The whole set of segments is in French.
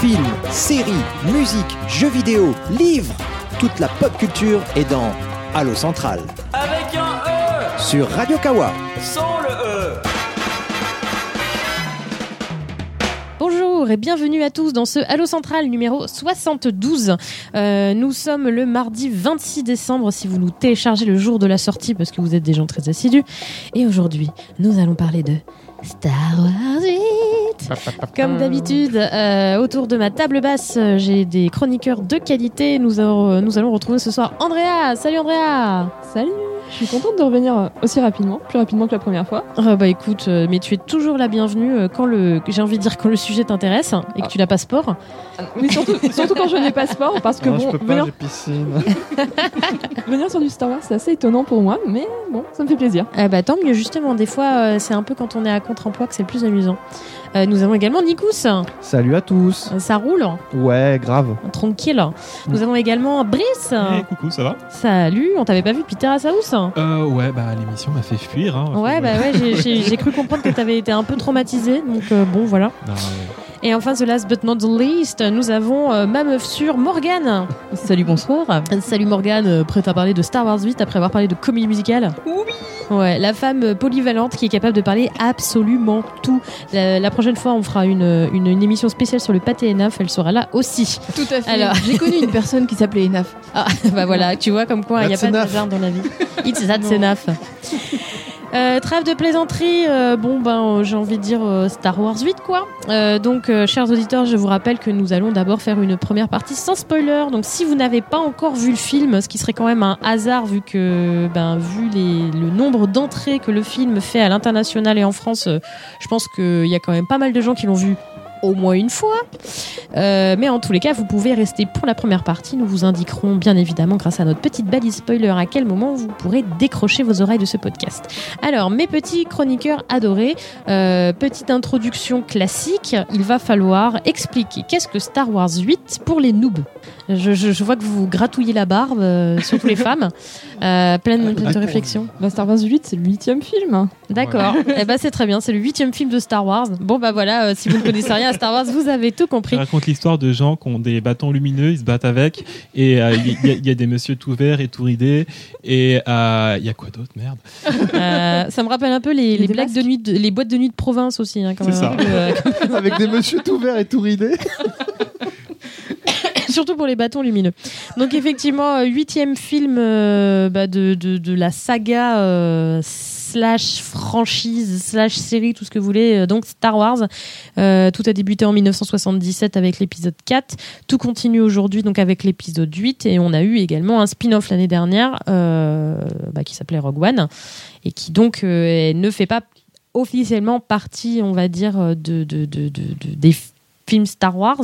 Films, séries, musique, jeux vidéo, livres, toute la pop culture est dans Allo Central Avec un E sur Radio Kawa. Sans le E Bonjour et bienvenue à tous dans ce Halo Central numéro 72. Euh, nous sommes le mardi 26 décembre si vous nous téléchargez le jour de la sortie parce que vous êtes des gens très assidus. Et aujourd'hui, nous allons parler de Star Wars 8. Comme d'habitude, euh, autour de ma table basse, euh, j'ai des chroniqueurs de qualité. Nous, allons- nous allons retrouver ce soir Andrea. Salut Andrea Salut Je suis contente de revenir euh, aussi rapidement, plus rapidement que la première fois. Ah bah écoute, euh, mais tu es toujours la bienvenue euh, quand le, j'ai envie de dire quand le sujet t'intéresse et que tu n'as pas sport. Mais surtout, surtout quand je n'ai pas sport, parce que Non, bon, je peux pas, venir, j'ai piscine. venir sur du Star Wars, c'est assez étonnant pour moi, mais bon, ça me fait plaisir. Ah bah tant mieux justement, des fois c'est un peu quand on est à contre-emploi que c'est le plus amusant. Euh, nous avons également Nikous, Euh, Salut à tous. ça roule, Ouais, grave. tranquille. Nous avons également Brice. Hey, coucou, ça va? Salut, on t'avait pas vu depuis Terrace House? Euh, ouais, bah l'émission m'a fait fuir. Hein, Ouais, bah ouais, j'ai- j'ai j'ai cru comprendre que t'avais été un peu traumatisé, donc euh, bon voilà. Non, ouais. Et enfin, the last but not the least, nous avons euh, ma meuf sûre, Morgane. Salut, bonsoir. Salut Morgane, euh, prête à parler de Star Wars 8 après avoir parlé de comédie musicale? Oui. Ouais, la femme polyvalente qui est capable de parler absolument tout. La, la prochaine fois, on fera une, une, une émission spéciale sur le pâté Enaf, elle sera là aussi. Tout à fait. Alors- j'ai connu une personne qui s'appelait Enaf. Ah, bah voilà, tu vois comme quoi il n'y a That's pas de enough. hasard dans la vie. It's that Non. Euh, trêve de plaisanterie, euh, bon ben euh, j'ai envie de dire euh, Star Wars 8 quoi. Donc chers auditeurs, je vous rappelle que nous allons d'abord faire une première partie sans spoiler. Donc si vous n'avez pas encore vu le film, ce qui serait quand même un hasard vu que ben vu les, le nombre d'entrées que le film fait à l'international et en France, je pense qu'il y a quand même pas mal de gens qui l'ont vu au moins une fois. Euh, mais en tous les cas, vous pouvez rester pour la première partie. Nous vous indiquerons bien évidemment, grâce à notre petite balise spoiler, à quel moment vous pourrez décrocher vos oreilles de ce podcast. Alors, mes petits chroniqueurs adorés, euh, petite introduction classique. Il va falloir expliquer qu'est-ce que Star Wars 8 pour les noobs. Je, je- je vois que vous gratouillez la barbe, euh, surtout les femmes. Euh, pleine, pleine de réflexion. Bah, Star Wars 8, c'est le huitième film. D'accord. Eh ben c'est très bien. C'est le huitième film de Star Wars. Bon bah voilà. euh, si vous ne connaissez rien à Star Wars, vous avez tout Je compris. raconte l'histoire de gens qui ont des bâtons lumineux, ils se battent avec, et euh, il y, a- il y a des messieurs tout verts et tout ridés, et euh, il y a quoi d'autre, merde? Euh, ça me rappelle un peu les, les des blagues de nuit, de- les boîtes de nuit de province aussi. Hein, quand C'est même, ça. peu, euh, Avec des monsieur tout verts et tout ridés. surtout pour les bâtons lumineux. Donc effectivement, huitième film euh, bah, de, de, de la saga euh, slash franchise slash série, tout ce que vous voulez. euh, donc Star Wars. Euh, tout a débuté en 1977 avec l'épisode 4. Tout continue aujourd'hui donc avec l'épisode 8 et on a eu également un spin-off l'année dernière euh, bah, qui s'appelait Rogue One et qui donc ne fait pas officiellement partie, on va dire, de, de, de, de- de- des films Star Wars,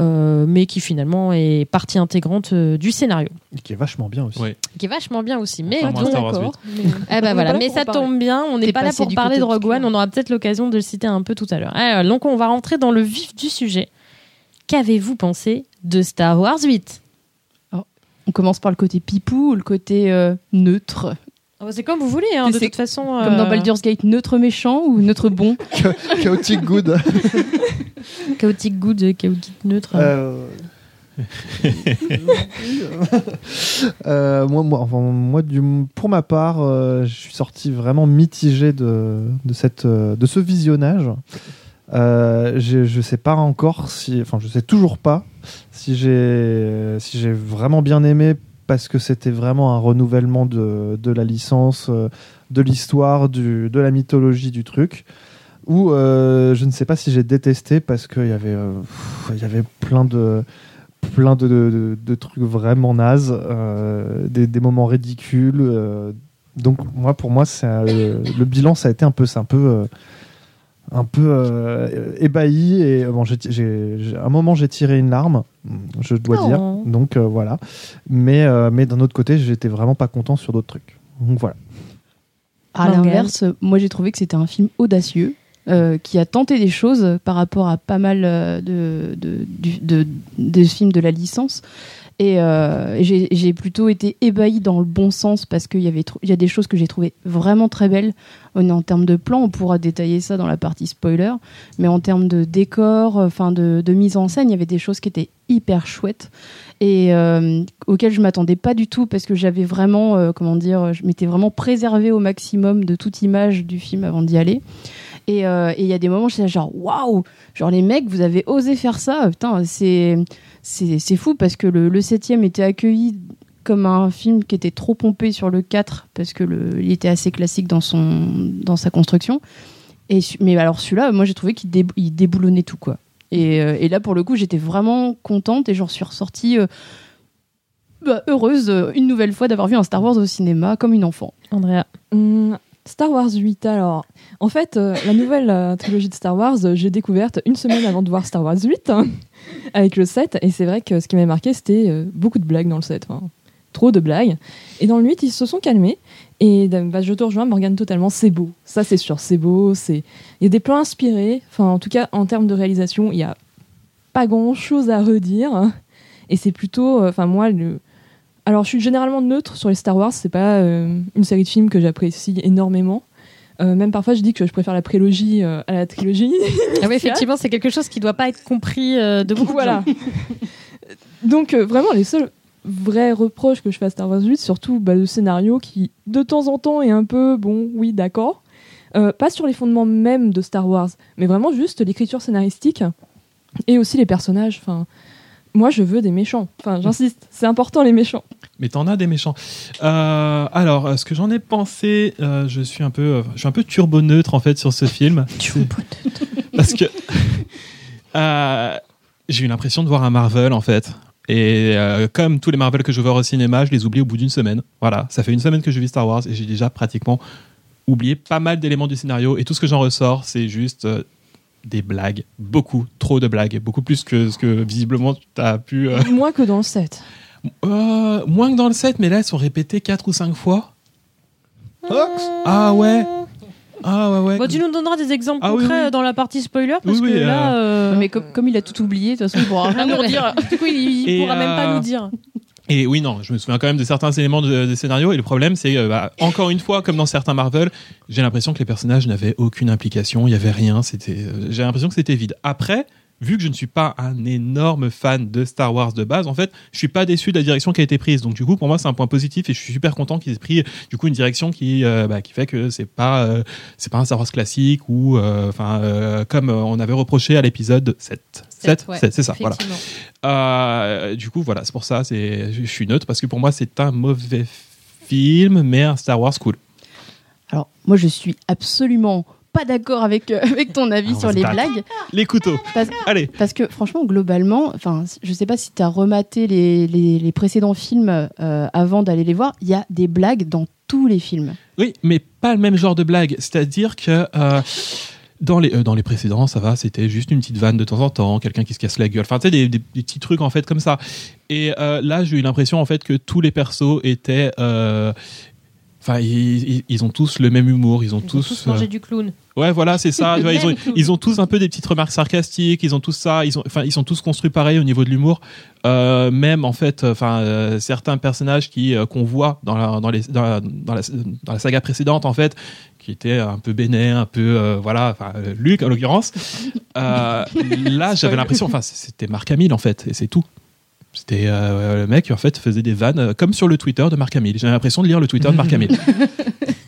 euh, mais qui finalement est partie intégrante euh, du scénario, Qui est vachement bien aussi. Ouais. qui est vachement bien aussi. Mais Enfin, donc- eh ben voilà, mais pour ça en parler. tombe bien, on n'est pas là pour parler de Rogue. One, on aura peut-être l'occasion de le citer un peu tout à l'heure. Alors, donc on va rentrer dans le vif du sujet. Qu'avez-vous pensé de Star Wars 8 On commence par le côté pipou ou le côté euh, neutre? Ah bah, C'est comme vous voulez, hein, de toute façon. Comme dans euh, Baldur's Gate, neutre méchant ou neutre bon Chaotic good. Chaotique good, chaotique neutre. Euh, Euh, moi, moi, enfin, moi du, pour ma part, euh, je suis sorti vraiment mitigé de, de, cette, euh, de ce visionnage. Euh, je, je sais pas encore si, enfin, je sais toujours pas si j'ai, si j'ai vraiment bien aimé parce que c'était vraiment un renouvellement de, de la licence, euh, de l'histoire, de la mythologie du truc. Ou euh, je ne sais pas si j'ai détesté parce qu'il y avait, euh, y avait plein de, plein de, trucs vraiment nazes, des, des moments ridicules. donc moi, pour moi, un- le, bilan, ça a été un peu, c'est un peu, un peu euh, ébahi. Et bon, j'ai, j'ai- j'ai- à un moment, j'ai tiré une larme, je dois Oh. dire. Donc euh, voilà. Mais, euh, mais d'un autre côté, j'étais vraiment pas content sur d'autres trucs. Donc voilà. À l'inverse, moi j'ai trouvé que c'était un film audacieux. euh, qui a tenté des choses par rapport à pas mal euh, de, de- de films de la licence Et euh, j'ai plutôt été ébahie dans le bon sens parce qu'il y y a des choses que j'ai trouvées vraiment très belles en, en termes de plan. On pourra détailler ça dans la partie spoiler, mais en termes de décor, enfin de, mise en scène, il y avait des choses qui étaient hyper chouettes et euh, auxquelles je m'attendais pas du tout parce que j'avais vraiment, euh, comment dire, je m'étais vraiment préservée au maximum de toute image du film avant d'y aller. Et euh, il y a des moments, je suis là, genre waouh, genre les mecs, vous avez osé faire ça, putain, c'est c'est fou parce que le, le septième était accueilli comme un film qui était trop pompé sur le 4 parce que le, il était assez classique dans son dans sa construction. Et mais alors celui-là, moi j'ai trouvé qu'il dé- il déboulonnait tout quoi. Et, euh, et là pour le coup, j'étais vraiment contente et j'en suis ressortie euh, bah, heureuse euh, une nouvelle fois d'avoir vu un Star Wars au cinéma comme une enfant. Andrea. Hum, Star Wars 8, alors. En fait, euh, la nouvelle euh, trilogie de Star Wars, euh, j'ai découverte une semaine avant de voir Star Wars 8, hein, avec le 7. Et c'est vrai que ce qui m'a marqué, c'était beaucoup de blagues dans le 7. hein. Trop de blagues. Et dans le 8, ils se sont calmés. Et euh, bah, je te rejoins, Morgane, totalement. C'est beau. Ça, c'est sûr. C'est beau. C'est... Il y a des plans inspirés. Enfin, en tout cas, en termes de réalisation, il n'y a pas grand-chose à redire. hein. Et c'est plutôt... Enfin, moi, le... Alors, je suis généralement neutre sur les Star Wars. C'est pas euh, une série de films que j'apprécie énormément. Euh, même parfois, je dis que je préfère la prélogie euh, à la trilogie. Ah oui, effectivement, c'est quelque chose qui doit pas être compris de beaucoup de voilà. gens. Donc, vraiment, les seuls vrais reproches que je fais à Star Wars 8, surtout bah, le scénario qui, de temps en temps, est un peu bon, oui, d'accord. Pas sur les fondements même de Star Wars, mais vraiment juste l'écriture scénaristique et aussi les personnages. Enfin, moi, je veux des méchants. Enfin, j'insiste, c'est important les méchants. Mais t'en as des méchants. Euh, alors, euh, ce que j'en ai pensé, euh, je suis un peu, euh, je suis un peu turbo neutre en fait sur ce film. Parce que euh, j'ai eu l'impression de voir un Marvel en fait. Et euh, comme tous les Marvel que je vois au cinéma, je les oublie au bout d'une semaine. Voilà, ça fait une semaine que je vis Star Wars et j'ai déjà pratiquement oublié pas mal d'éléments du scénario. Et tout ce que j'en ressors, c'est juste euh, des blagues, beaucoup, trop de blagues, beaucoup plus que ce que visiblement tu as pu. euh, Moins que dans le 7. euh, moins que dans le 7, mais là, elles sont répétées 4 ou 5 fois. Hox Ah ouais Ah ouais, ouais. Bon, tu nous donneras des exemples Ah concrets oui. euh, dans la partie spoiler parce Oui, que là. euh, Mais comme, comme il a tout oublié, de toute façon, il pourra rien nous redire. Du coup, il, il pourra même pas euh, nous dire. Et oui, non, je me souviens quand même de certains éléments de- des scénarios. Et le problème, c'est que, bah, encore une fois, comme dans certains Marvel, j'ai l'impression que les personnages n'avaient aucune implication. Il y avait rien. C'était, euh, j'ai l'impression que c'était vide. Après, vu que je ne suis pas un énorme fan de Star Wars de base, en fait, je suis pas déçu de la direction qui a été prise. Donc du coup, pour moi, c'est un point positif et je suis super content qu'ils aient pris du coup une direction qui, euh, bah, qui fait que c'est pas, euh, c'est pas un Star Wars classique ou, euh, enfin, euh, comme euh, on avait reproché à l'épisode 7. 7, ouais, c'est ça, voilà. Euh, du coup, voilà, c'est pour ça, c'est, je suis neutre parce que pour moi, c'est un mauvais film, mais un Star Wars cool. Alors, moi, je suis absolument pas d'accord avec, euh, avec ton avis sur les blagues. Les couteaux. Parce, Allez. parce que franchement, globalement, enfin, je sais pas si tu as rematé les, les, les précédents films euh, avant d'aller les voir, il y a des blagues dans tous les films. Oui, mais pas le même genre de blague. C'est-à-dire que euh, dans, les, euh, dans les précédents, ça va, c'était juste une petite vanne de temps en temps, quelqu'un qui se casse la gueule. Enfin, tu sais, des, petits trucs en fait comme ça. Et euh, là, j'ai eu l'impression en fait que tous les persos étaient. Enfin, ils, ils- ils ont tous le même humour, ils ont Ils ont tous. tous euh, mangé du clown. Ouais, voilà, c'est ça. Vois, ils, ont, ils ont tous un peu des petites remarques sarcastiques. Ils ont tous ça. Ils ont, enfin, ils sont tous construits pareil au niveau de l'humour. Euh, même en fait, enfin, euh, certains personnages qui qu'on voit dans la, dans les dans la, dans la dans la saga précédente en fait, qui étaient un peu bénés, un peu euh, voilà, enfin Luc en l'occurrence. Euh, là, j'avais l'impression, enfin, c'était Marc Hamill en fait, et c'est tout. C'était euh, le mec qui en fait faisait des vannes euh, comme sur le Twitter de Marc Hamill. J'ai l'impression de lire le Twitter de Marc Hamill.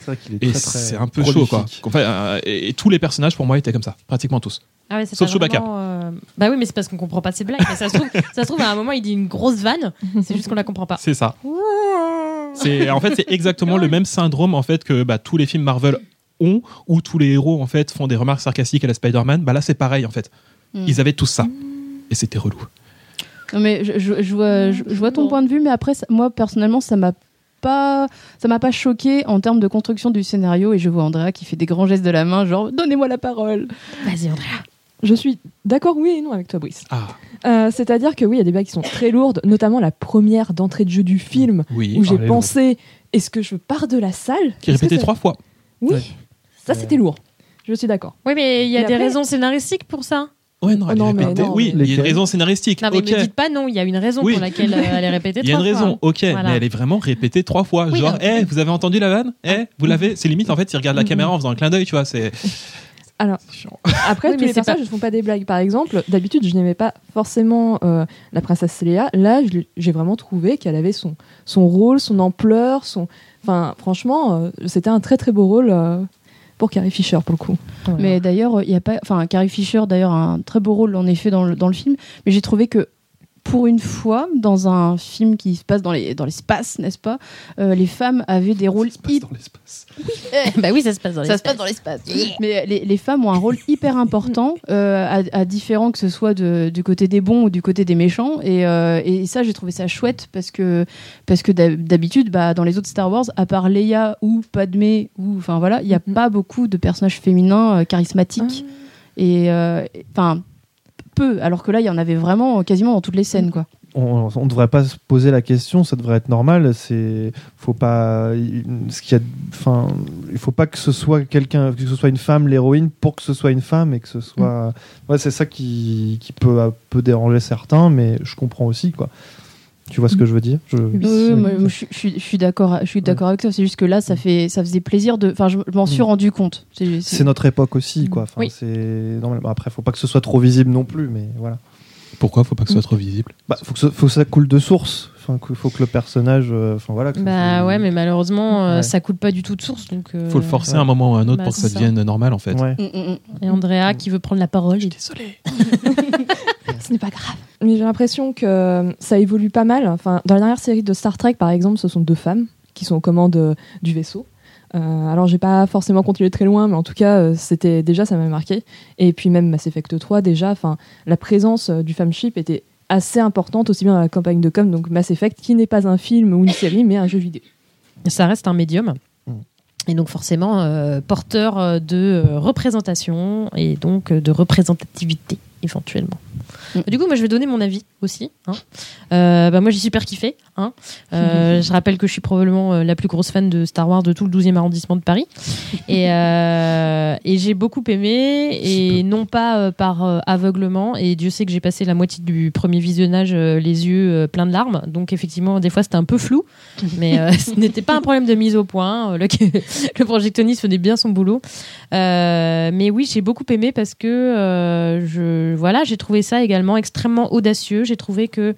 C'est vrai qu'il est Et très, très c'est un peu chaud, quoi. euh, et, et tous les personnages, pour moi, étaient comme ça. Pratiquement tous. Ah ouais, Sauf pas Chewbacca. vraiment, euh, Bah oui, mais c'est parce qu'on comprend pas ses blagues. Mais ça se trouve, ça se trouve à un moment il dit une grosse vanne. C'est juste qu'on la comprend pas. C'est ça. C'est, en fait, c'est exactement le même syndrome, en fait, que bah, tous les films Marvel ont, où tous les héros, en fait, font des remarques sarcastiques à la Spider-Man. Bah là, c'est pareil, en fait. Hmm. Ils avaient tous ça. Et c'était relou. Non, mais je, je- je vois, je, je vois ton point de vue, mais après, ça- moi, personnellement, ça m'a pas ça m'a pas choqué en termes de construction du scénario et je vois Andrea qui fait des grands gestes de la main genre donnez-moi la parole Vas-y, Andrea. Je suis d'accord, oui et non, avec toi, Brice. Ah, Euh, C'est-à-dire que oui, il y a des blagues qui sont très lourdes, notamment la première d'entrée de jeu du film, oui. où j'ai pensé est-ce que je pars de la salle? Qui répétait ça- trois fois. Oui, Ouais. ça c'était lourd. Je suis d'accord. Oui, mais il y a des après- raisons scénaristiques pour ça. Ouais, non, elle non, est mais répétée. non, oui, il y a une raison scénaristique. Non, mais ok. ne dites pas non, il y a une raison Oui. pour laquelle euh, elle est répétée Il y a une trois raison, fois. ok, Voilà. mais elle est vraiment répétée trois fois. Oui, Genre, non. eh, vous avez entendu la vanne? Eh, vous l'avez? C'est limite, en fait, il regarde la caméra en faisant un clin d'œil, tu vois. C'est. Alors. Après, Oui, tous les personnages ne font pas des blagues. Par exemple, d'habitude, je n'aimais pas forcément euh, la princesse Léa. Là, j'ai vraiment trouvé qu'elle avait son, son rôle, son ampleur, son. Enfin, franchement, euh, c'était un très très beau rôle euh, pour Carrie Fisher pour le coup. Mais d'ailleurs, il y a pas. Enfin, Carrie Fisher, d'ailleurs, a un très beau rôle en effet dans le, dans le film. Mais j'ai trouvé que pour une fois, dans un film qui se passe dans les dans l'espace, n'est-ce pas, euh, les femmes avaient des rôles Ça se passe dans l'espace. bah oui, ça se passe dans les ça se passe dans l'espace. Mais les, les femmes ont un rôle hyper important, euh, à, à différent que ce soit de- du côté des bons ou du côté des méchants. Et, euh, et ça, j'ai trouvé ça chouette parce que, parce que d'hab- d'habitude, bah, dans les autres Star Wars, à part Leia ou Padmé, ou enfin voilà, il n'y a Mhm. pas beaucoup de personnages féminins euh, charismatiques. Et euh, enfin. Peu, alors que là, il y en avait vraiment quasiment dans toutes les scènes, quoi. on ne devrait pas se poser la question, ça devrait être normal. C'est, faut pas, il- ce qu'il y a, enfin, il faut pas que ce soit quelqu'un, que ce soit une femme l'héroïne pour que ce soit une femme et que ce soit, ouais, c'est ça qui, qui peut un peu déranger certains, mais je comprends aussi quoi. Tu vois ce que je veux dire? Je, Oui, je, suis- je suis- je suis d'accord, je suis d'accord avec toi. C'est juste que là, ça fait, ça faisait plaisir de. Enfin, je, je m'en suis Mm. rendu compte. C'est- notre époque aussi quoi. Enfin, Oui. c'est Après, faut pas que ce soit trop visible non plus, mais voilà. Pourquoi faut pas que ce soit trop visible? Bah, faut que, ce- faut que ça coule de source. Enfin, faut que le personnage, euh, enfin voilà. que Bah soit- ouais, mais malheureusement, euh, Ouais. ça coule pas du tout de source. Donc, euh, Faut le forcer ouais. à un moment ou à un autre Bah, pour que ça devienne normal en fait. Ouais. Mm, mm, mm. Et Andrea qui veut prendre la parole. il- Désolé. Ce n'est pas grave. Mais j'ai l'impression que euh, ça évolue pas mal. Enfin, dans la dernière série de Star Trek, par exemple, ce sont deux femmes qui sont aux commandes euh, du vaisseau. Euh, alors, j'ai pas forcément continué très loin, mais en tout cas, euh, c'était déjà ça m'a marqué. Et puis même Mass Effect 3, déjà, enfin, la présence euh, du femship était assez importante aussi bien dans la campagne de com. Donc Mass Effect, qui n'est pas un film ou une série, mais un jeu vidéo. Ça reste un médium. Mm. Et donc forcément euh, porteur de représentation et donc de représentativité éventuellement. Mm. Du coup, moi je vais donner mon avis aussi. hein. Euh, bah, moi j'ai super kiffé. hein. Euh, je rappelle que je suis probablement euh, la plus grosse fan de Star Wars de tout le 12e arrondissement de Paris. Et, euh, et j'ai beaucoup aimé, et non pas par aveuglement. Et Dieu sait que j'ai passé la moitié du premier visionnage les yeux pleins de larmes. Donc effectivement, des fois c'était un peu flou. Mais ce n'était pas un problème de mise au point. Le, le projectionniste faisait bien son boulot. Mais oui, j'ai beaucoup aimé parce que je, voilà, j'ai trouvé ça également extrêmement audacieux. J'ai trouvé que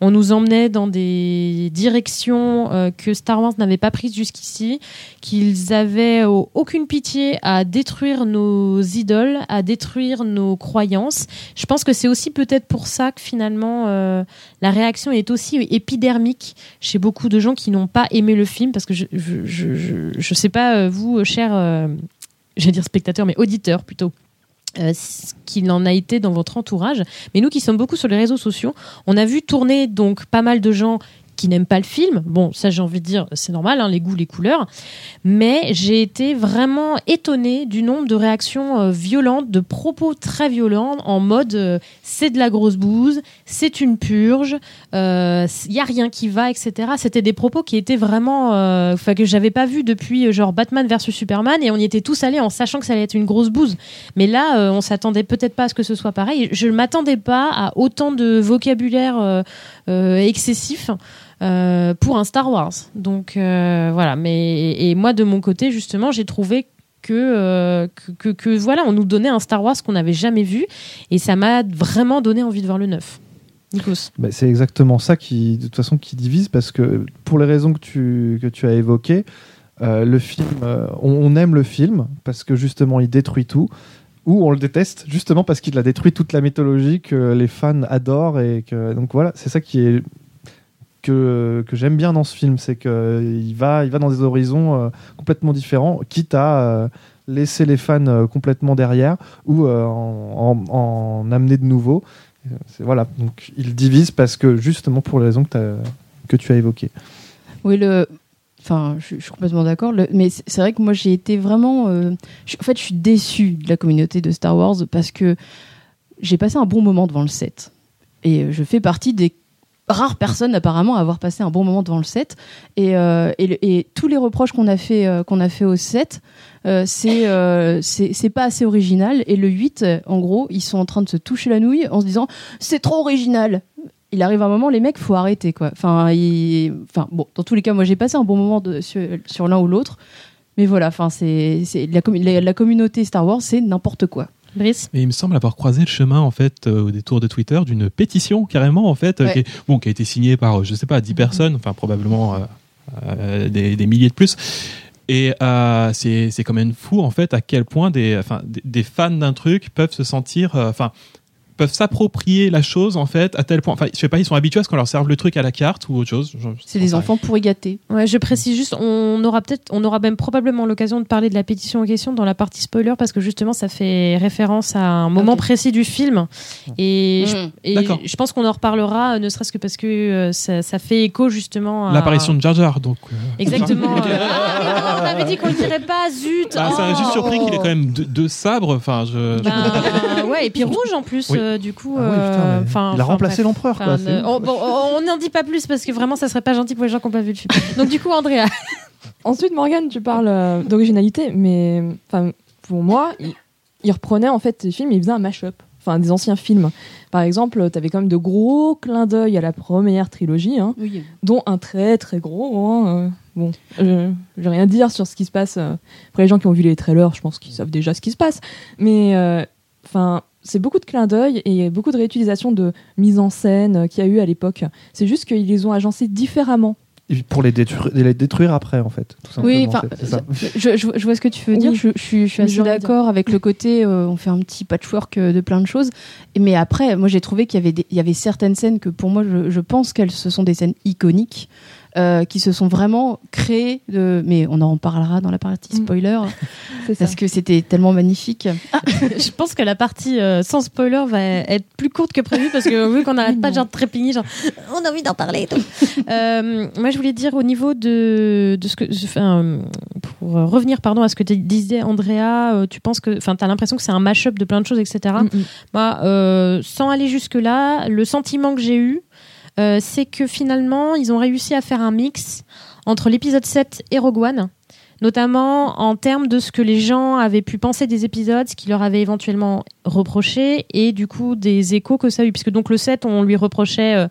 on nous emmenait dans des directions euh, que Star Wars n'avait pas prises jusqu'ici, qu'ils avaient euh, aucune pitié à détruire nos idoles, à détruire nos croyances. Je pense que c'est aussi peut-être pour ça que finalement euh, la réaction est aussi épidermique chez beaucoup de gens qui n'ont pas aimé le film, parce que je je, je, je, je sais pas vous, chers, j'allais dire spectateurs, mais auditeurs plutôt. Euh, ce qu'il en a été dans votre entourage. Mais nous qui sommes beaucoup sur les réseaux sociaux, on a vu tourner donc pas mal de gens qui n'aiment pas le film. Bon, ça j'ai envie de dire, c'est normal, hein, les goûts, les couleurs. Mais j'ai été vraiment étonnée du nombre de réactions euh, violentes, de propos très violents, en mode euh, c'est de la grosse bouse, c'est une purge, il y a rien qui va, etc. C'était des propos qui étaient vraiment, euh, enfin que j'avais pas vu depuis euh, genre Batman versus Superman, et on y était tous allés en sachant que ça allait être une grosse bouse. Mais là, euh, on s'attendait peut-être pas à ce que ce soit pareil. Je ne m'attendais pas à autant de vocabulaire euh, euh, excessif. Euh, pour un Star Wars. Donc euh, voilà, mais et moi de mon côté justement, j'ai trouvé que, euh, que, que, voilà, on nous donnait un Star Wars qu'on n'avait jamais vu et ça m'a vraiment donné envie de voir le neuf. Nikos. Bah, c'est exactement ça qui, de toute façon, qui divise parce que pour les raisons que tu, que tu as évoquées, le film, on, aime le film parce que justement il détruit tout, ou on le déteste justement parce qu'il a détruit toute la mythologie que les fans adorent et donc voilà, c'est ça qui est que, j'aime bien dans ce film, c'est que il va, il va dans des horizons euh, complètement différents, quitte à euh, laisser les fans euh, complètement derrière ou euh, en, en- en amener de. Euh, c'est- Voilà, donc il divise parce que justement pour les raisons que, tu as évoquées. Oui, le. Enfin, je, suis complètement d'accord. Mais c'est vrai que moi, j'ai été vraiment. euh, en fait, je suis déçue de la communauté de Star Wars parce que j'ai passé un bon moment devant le set. Et euh, je fais partie des rare personne apparemment à avoir passé un bon moment devant le set. Et, euh, et, tous les reproches qu'on a fait euh, qu'on a fait au set, euh, c'est euh, c'est c'est pas assez original. Et le 8, euh, en gros, ils sont en train de se toucher la nouille en se disant c'est trop original. Il arrive un moment, les mecs, faut arrêter quoi. Enfin, il- enfin bon, dans tous les cas, moi j'ai passé un bon moment sur, sur l'un ou l'autre. Mais voilà, enfin c'est la, la, la communauté Star Wars, c'est n'importe quoi. Brice Et il me semble avoir croisé le chemin en fait euh, au détour de Twitter d'une pétition carrément en fait euh, Ouais. qui, est- bon, qui a été signée par euh, je sais pas 10 personnes, enfin probablement euh, des, des milliers de plus. Et euh, c'est c'est quand même fou en fait à quel point des, enfin, des, des fans d'un truc peuvent se sentir, euh, enfin peuvent s'approprier la chose en fait à tel point, enfin je sais pas, ils sont habitués à ce qu'on leur serve le truc à la carte ou autre chose. C'est des enfants pourri gâtés. Ouais, je précise juste, on aura peut-être, on aura même probablement l'occasion de parler de la pétition en question dans la partie spoiler parce que justement ça fait référence à un moment précis du film et, je, Mm. et D'accord. je pense qu'on en reparlera, ne serait-ce que parce que euh, ça, ça fait écho justement à L'apparition de Jar Jar donc. euh, Exactement. euh, ah, on avait dit qu'on le dirait pas, zut. bah, ça m'a oh. juste surpris qu'il ait quand même deux, deux sabres. Enfin, je. Ben, ouais, et puis rouge en plus, Oui. euh, du coup. Ah oui, putain, euh, il a remplacé l'empereur, quoi. Euh, on bon, n'en dit pas plus parce que vraiment ça serait pas gentil pour les gens qui n'ont pas vu le film. Donc du coup, Andrea. Ensuite, Morgane, tu parles euh, d'originalité, mais pour moi, il, il reprenait en fait ces films il faisait un mash-up, enfin des anciens films. Par exemple, tu avais quand même de gros clins d'œil à la première trilogie, hein, Oui. dont un très très gros. hein, euh, bon, je je vais rien dire sur ce qui se passe. euh, Après, les gens qui ont vu les trailers, je pense qu'ils savent déjà ce qui se passe. Mais euh, enfin, c'est beaucoup de clins d'œil et beaucoup de réutilisation de mise en scène qu'il y a eu à l'époque. C'est juste qu'ils les ont agencés différemment. Et Pour les détruire, les détruire après, en fait. Tout simplement, Oui, enfin, c'est- c'est ça. je, je- je vois ce que tu veux dire. Oui. Je, je suis, je suis Mais assez d'accord avec le côté, euh, on fait un petit patchwork euh, de plein de choses. Et- Mais après, moi, j'ai trouvé qu'il y avait, des- il y avait certaines scènes que, pour moi, je, je pense qu'elles ce sont des scènes iconiques. Euh, qui se sont vraiment créées de... mais on en parlera dans la partie Mm. spoiler parce que c'était tellement magnifique Je pense que la partie euh, sans spoiler va être plus courte que prévu parce que vu qu'on n'arrête pas de genre trépigner, genre on a envie d'en parler et tout. Euh, moi, je voulais dire au niveau de, de ce que. Enfin, pour revenir pardon, à ce que tu disais, Andrea, tu penses que. Enfin, tu as l'impression que c'est un mash-up de plein de choses, etc. Mm, mm. Euh, sans aller jusque-là, le sentiment que j'ai eu, euh, c'est que finalement, ils ont réussi à faire un mix entre l'épisode 7 et Rogue One, notamment en termes de ce que les gens avaient pu penser des épisodes, ce qu'ils leur avaient éventuellement reproché, et du coup des échos que ça a eu. Puisque donc le 7, on lui reprochait euh,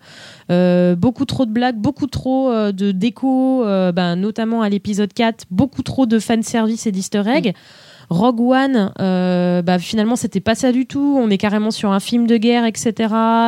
euh, beaucoup trop de blagues, beaucoup trop de déco, ben, notamment à l'épisode 4, beaucoup trop de fanservice et d'easter eggs. Rogue One, euh, bah, finalement, c'était pas ça du tout. On est carrément sur un film de guerre, etc.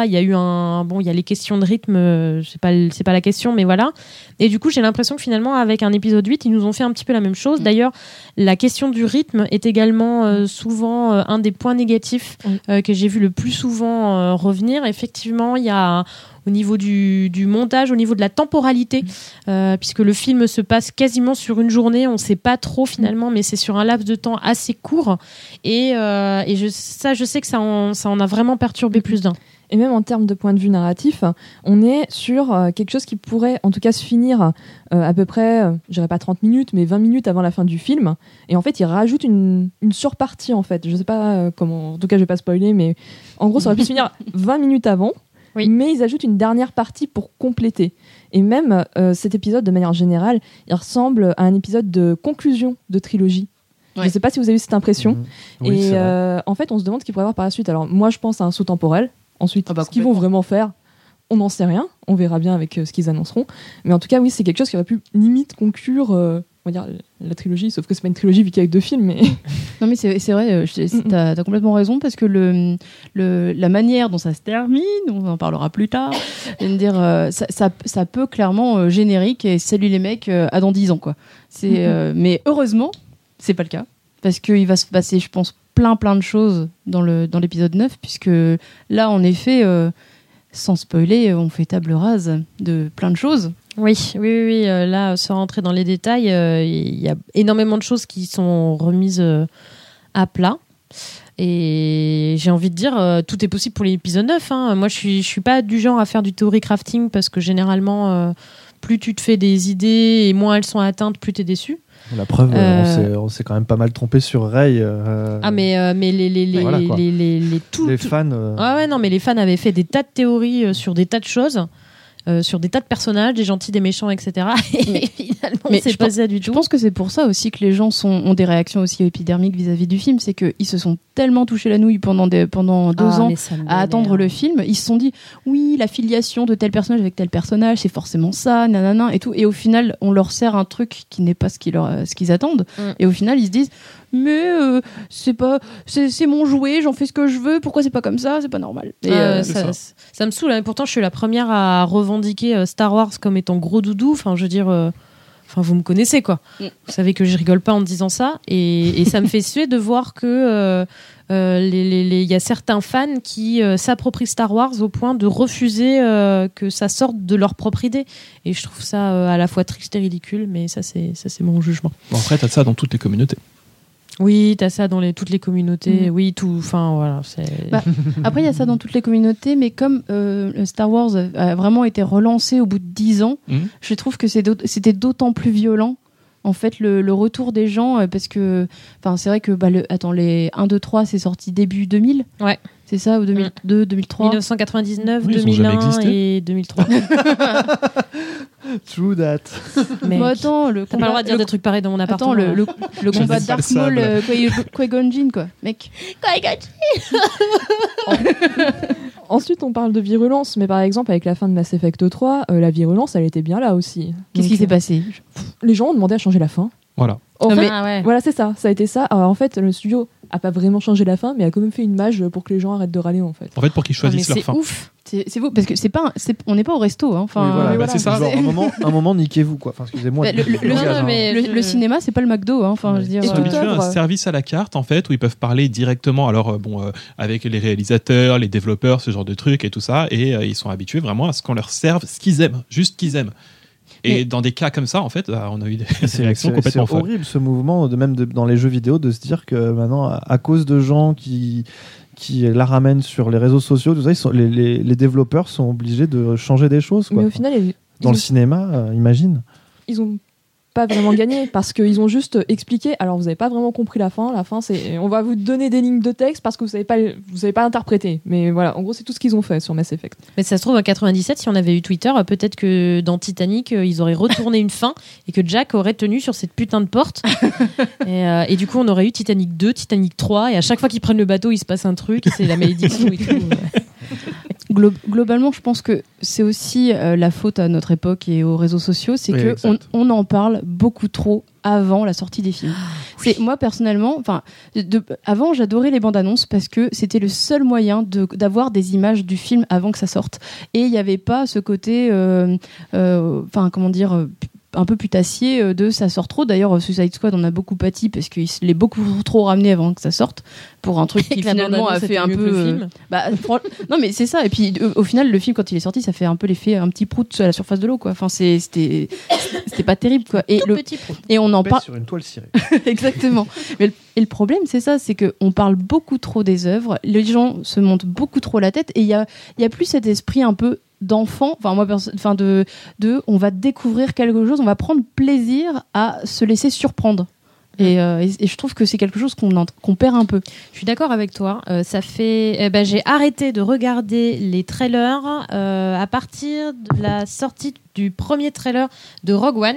Il y a eu un, bon, il y a les questions de rythme, euh, c'est pas, c'est pas la question, mais voilà. Et du coup, j'ai l'impression que finalement, avec un épisode 8, ils nous ont fait un petit peu la même chose. Mm. D'ailleurs, la question du rythme est également euh, souvent euh, un des points négatifs que j'ai vu le plus souvent revenir. Effectivement, il y a au niveau du, du montage, au niveau de la temporalité, euh, puisque le film se passe quasiment sur une journée, on ne sait pas trop finalement, mais c'est sur un laps de temps assez court. Et, euh, et ça, je sais que ça en, ça en a vraiment perturbé plus d'un. Et même en termes de point de vue narratif, on est sur euh, quelque chose qui pourrait en tout cas se finir à peu près, je dirais pas 30 minutes, mais 20 minutes avant la fin du film. Et en fait, il rajoute une, une surpartie en fait. Je sais pas comment, en tout cas, je vais pas spoiler, mais en gros, ça aurait pu se finir 20 minutes avant. Oui. Mais ils ajoutent une dernière partie pour compléter. Et même euh, cet épisode, de manière générale, il ressemble à un épisode de conclusion de trilogie. Je Ouais. sais pas si vous avez eu cette impression. Mhm. Oui, et euh, en fait, on se demande ce qu'il pourrait y avoir par la suite. Alors, moi, je pense à un saut temporel. Ensuite, Ah bah, ce qu'ils vont vraiment faire, on n'en sait rien. On verra bien avec euh, ce qu'ils annonceront. Mais en tout cas, oui, c'est quelque chose qui aurait pu limite conclure euh, on va dire, la trilogie. Sauf que c'est pas une trilogie vu qu'il y a que deux films. Mais Non mais c'est vrai, euh, t'as as complètement raison parce que le, le, la manière dont ça se termine, on en parlera plus tard, dire, euh, ça, ça, ça peut clairement euh, générique et salut les mecs euh, à dans 10 ans quoi. C'est euh, mais heureusement c'est pas le cas parce qu'il va se passer je pense plein plein de choses dans le dans l'épisode 9 puisque là en effet sans spoiler on fait table rase de plein de choses. Oui, oui, oui, oui, euh, là, sans rentrer dans les détails, euh, il y a énormément de choses qui sont remises euh, à plat. Et j'ai envie de dire, euh, tout est possible pour l'épisode 9. hein. Moi, je suis, je suis pas du genre à faire du theory crafting parce que généralement, euh, plus tu te fais des idées et moins elles sont atteintes, plus tu es déçu. La preuve, euh, on s'est- quand même pas mal trompé sur Ray. Ah, mais, mais les, les, les, Voilà, les, les, les- tout- les tout- fans. euh, Ouais, non, mais les fans avaient fait des tas de théories sur des tas de choses. Euh, sur des tas de personnages, des gentils, des méchants, etc. Et finalement, Mais c'est je pas pense- ça du Je tout. pense que c'est pour ça aussi que les gens sont, ont des réactions aussi épidermiques vis-à-vis du film. C'est qu'ils se sont tellement touchés la nouille pendant, des, pendant deux Ah, ans mais ça me à attendre le film. Ils se sont dit, oui, la filiation de tel personnage avec tel personnage, c'est forcément ça, nanana, et tout. Et au final, on leur sert un truc qui n'est pas ce qu'ils ce qu'ils attendent. Mm. Et au final, ils se disent, mais euh, c'est pas, c'est mon jouet, j'en fais ce que je veux, pourquoi c'est pas comme ça, c'est pas normal. Et, euh, ça, ça. ça me saoule. hein. Pourtant, je suis la première à revendiquer euh, Star Wars comme étant gros doudou. Enfin, je veux dire, euh, enfin, vous me connaissez quoi. Mm. Vous savez que je rigole pas en disant ça, et, et ça me fait suer de voir que euh, les- les- les- il y a certains fans qui euh, s'approprient Star Wars au point de refuser euh, que ça sorte de leur propre idée. Et je trouve ça euh, à la fois triste et ridicule, mais ça c'est ça c'est mon jugement. Bon, après, t'as ça dans toutes les communautés. Oui, t'as ça dans les, toutes les communautés. Mm. Oui, tout. Enfin, voilà. c'est- Bah, Après, il y a ça dans toutes les communautés, mais comme euh, Star Wars a vraiment été relancé au bout de 10 ans, Mhm. je trouve que c'était d'autant plus violent. En fait, le, le retour des gens, euh, parce que, enfin, c'est vrai que, bah, le, attends, les 1, 2, 3, c'est sorti début 2000. Ouais. C'est ça, ou 2002, 2003. 1999, Oui, ils ont jamais 2001 existé. et 2003. True that. Mais Bah, attends, le t'as pas le droit de dire le- des trucs pareils dans mon appartement. Attends, le, le, le combat de Dark Maul, euh, Qui- Qui-Gon Jinn, quoi. Mec. Ensuite, on parle de virulence, mais par exemple, avec la fin de Mass Effect 3, euh, la virulence, elle était bien là aussi. Qu'est-ce qui s'est euh, passé? Les gens ont demandé à changer la fin. Voilà. En Non, fait, mais- Ah ouais. Voilà, c'est ça. Ça a été ça. Alors, en fait, le studio a pas vraiment changé la fin, mais a quand même fait une mage pour que les gens arrêtent de râler, en fait. En fait, pour qu'ils Ah, mais choisissent leur c'est fin. ouf. C'est c'est vous, parce que c'est pas, un- c'est- on n'est pas au resto, hein. Enfin, Oui, voilà, euh, bah, voilà. c'est ça. Genre, un moment, un moment niquez-vous quoi. Enfin, excusez-moi. Bah, le- le- du le- langage, non, mais- Le, je- le cinéma, c'est pas le McDo, hein. Enfin, je veux dire. Et euh, un service à la carte en fait où ils peuvent parler directement alors euh, bon euh, avec les réalisateurs, les développeurs, ce genre de trucs et tout ça et euh, ils sont habitués vraiment à ce qu'on leur serve ce qu'ils aiment, juste ce qu'ils aiment. Et Mais- dans des cas comme ça en fait, bah, on a eu des, C'est réactions c'est- complètement c'est folles. horrible ce mouvement, de même de- dans les jeux vidéo, de se dire que maintenant, à, à cause de gens qui qui la ramènent sur les réseaux sociaux, tout ça, ils sont, les, les, les développeurs sont obligés de changer des choses. Quoi. Mais au final, dans ils le ont- cinéma, euh, imagine. ils ont pas vraiment gagné parce qu'ils ont juste expliqué. Alors, vous avez pas vraiment compris la fin. La fin, c'est on va vous donner des lignes de texte parce que vous savez pas, vous savez pas interpréter. Mais voilà, en gros, c'est tout ce qu'ils ont fait sur Mass Effect. Mais ça se trouve, en 97, si on avait eu Twitter, euh, peut-être que dans Titanic, euh, ils auraient retourné une fin et que Jack aurait tenu sur cette putain de porte. et, euh, et du coup, on aurait eu Titanic 2, Titanic 3, et à chaque fois qu'ils prennent le bateau, il se passe un truc, c'est la malédiction et tout. Glo- globalement, je pense que c'est aussi euh, la faute à notre époque et aux réseaux sociaux, c'est Oui, que on, exact. on en parle beaucoup trop avant la sortie des films. C'est moi personnellement, enfin, avant j'adorais les bandes annonces parce que c'était le seul moyen de- d'avoir des images du film avant que ça sorte. Et il n'y avait pas ce côté, euh, euh, enfin comment dire. Euh, un peu putassier euh, de ça sort trop. D'ailleurs, Suicide Squad on a beaucoup pâti parce qu'il l'est beaucoup trop ramené avant que ça sorte pour un truc qui finalement a fait un peu le euh, film. bah, non mais c'est ça et puis euh, au final le film quand il est sorti ça fait un peu l'effet un petit prout à la surface de l'eau quoi enfin c'est- c'était c'était pas terrible quoi et le Petit pro. et on en parle sur une toile cirée. exactement mais le, et le problème c'est ça c'est que on parle beaucoup trop des œuvres les gens se montent beaucoup trop la tête et il y a il y a plus cet esprit un peu d'enfant enfin moi enfin de de on va découvrir quelque chose on va prendre plaisir à se laisser surprendre et, euh, et- et je trouve que c'est quelque chose qu'on perd un peu Je suis d'accord avec toi. Euh, ça fait, eh ben, j'ai arrêté de regarder les trailers euh, à partir de la sortie du premier trailer de Rogue One,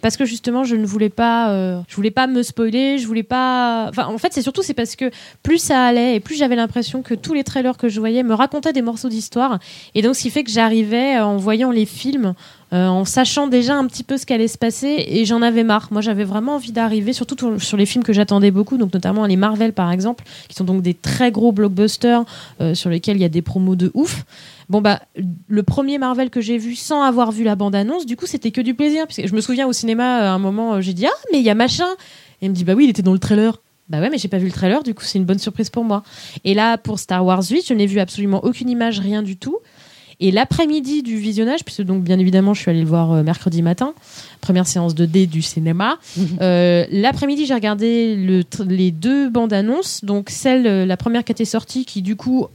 parce que justement, je ne voulais pas, je voulais pas me spoiler, je voulais pas. Enfin, en fait, c'est surtout c'est parce que plus ça allait et plus j'avais l'impression que tous les trailers que je voyais me racontaient des morceaux d'histoire, et donc ce qui fait que j'arrivais en voyant les films. Euh, en sachant déjà un petit peu ce qu'allait se passer et j'en avais marre. Moi j'avais vraiment envie d'arriver, surtout sur- les films que j'attendais beaucoup, donc notamment les Marvel par exemple, qui sont donc des très gros blockbusters euh, sur lesquels il y a des promos de ouf. Bon bah le premier Marvel que j'ai vu sans avoir vu la bande annonce, du coup c'était que du plaisir. Je me souviens au cinéma à un moment euh, j'ai dit ah mais il y a machin et il me dit bah oui il était dans le trailer. Bah ouais mais j'ai pas vu le trailer du coup c'est une bonne surprise pour moi. Et là pour Star Wars 8 je n'ai vu absolument aucune image rien du tout. Et l'après-midi du visionnage, puisque donc bien évidemment je suis allée le voir euh, mercredi matin, première séance de D du cinéma. Euh, l'après-midi j'ai regardé le les deux bandes annonces, donc celle euh, la première qui était sortie qui du coup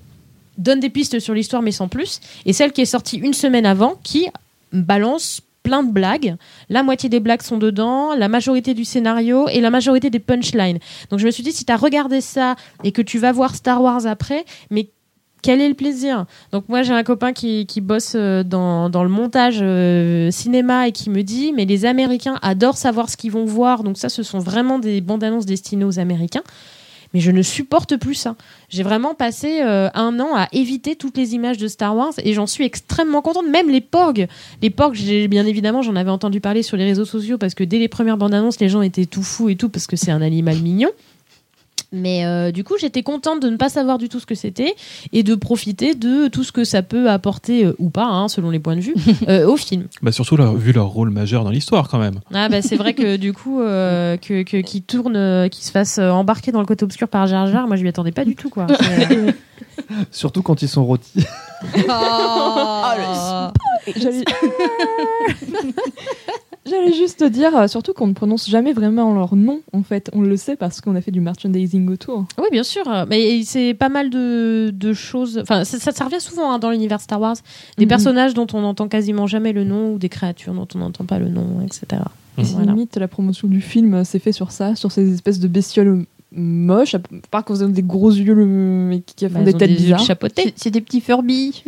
donne des pistes sur l'histoire mais sans plus, et celle qui est sortie une semaine avant qui balance plein de blagues. La moitié des blagues sont dedans, la majorité du scénario et la majorité des punchlines. Donc je me suis dit si tu as regardé ça et que tu vas voir Star Wars après, mais quel est le plaisir? Donc moi j'ai un copain qui, qui bosse euh, dans, dans le montage euh, cinéma et qui me dit mais les Américains adorent savoir ce qu'ils vont voir, donc ça ce sont vraiment des bandes annonces destinées aux Américains. Mais je ne supporte plus ça. J'ai vraiment passé euh, un an à éviter toutes les images de Star Wars et j'en suis extrêmement contente. Même les porgs, les porgs, bien évidemment j'en avais entendu parler sur les réseaux sociaux parce que dès les premières bandes annonces, les gens étaient tout fous et tout parce que c'est un animal mignon. Mais euh, du coup, j'étais contente de ne pas savoir du tout ce que c'était et de profiter de tout ce que ça peut apporter euh, ou pas, hein, selon les points de vue, euh, au film. Bah surtout leur- vu leur rôle majeur dans l'histoire quand même. Ah bah c'est vrai que du coup, euh, que que- qui tourne, qui se fasse embarquer dans le côté obscur par Jar Jar, moi je m'y attendais pas du tout quoi. Surtout quand ils sont rôtis. J'allais... J'allais juste dire, euh, surtout qu'on ne prononce jamais vraiment leur nom, en fait. On le sait parce qu'on a fait du merchandising autour. Oui, bien sûr. euh, Mais c'est pas mal de, de choses. Enfin, ça, ça, ça revient souvent hein, dans l'univers Star Wars. Des Mhm. personnages dont on n'entend quasiment jamais le nom ou des créatures dont on n'entend pas le nom, etc. Et Voilà. limite la promotion du film euh, s'est fait sur ça, sur ces espèces de bestioles moches, à part qu'on faisait des gros yeux le- mais qui font Bah, des têtes des bizarres. C'est des petits Furby.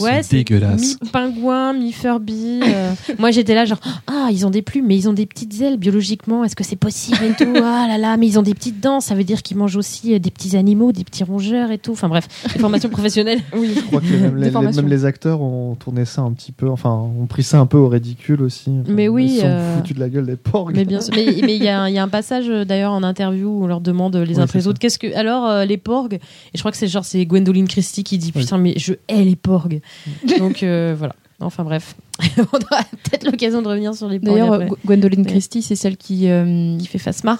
Ouais, c'est dégueulasses. Mi-pingouin, mi-Furby. euh. Moi, j'étais là, genre, ah, ils ont des plumes, mais ils ont des petites ailes biologiquement. Est-ce que c'est possible et tout? Ah là là, mais ils ont des petites dents. Ça veut dire qu'ils mangent aussi euh, des petits animaux, des petits rongeurs et tout. Enfin bref, des formations professionnelles. Oui, Je crois que même les, les- Déformation. même les acteurs ont tourné ça un petit peu, enfin, ont pris ça un peu au ridicule aussi. Enfin, Mais oui, Ils sont euh, foutus de la gueule des porcs. Mais bien sûr. Mais il y, a un- il y a un passage euh, d'ailleurs en interview où on leur demande les uns après les autres qu'est-ce que. Alors, euh, les porgs? Et je crois que c'est genre, c'est Gwendoline Christie qui dit Oui. putain, mais je hais les porgs. Donc euh, voilà. Enfin bref. on aura peut-être l'occasion de revenir sur les. D'ailleurs, Gwendoline. Christie, c'est celle qui. euh, qui fait Phasma.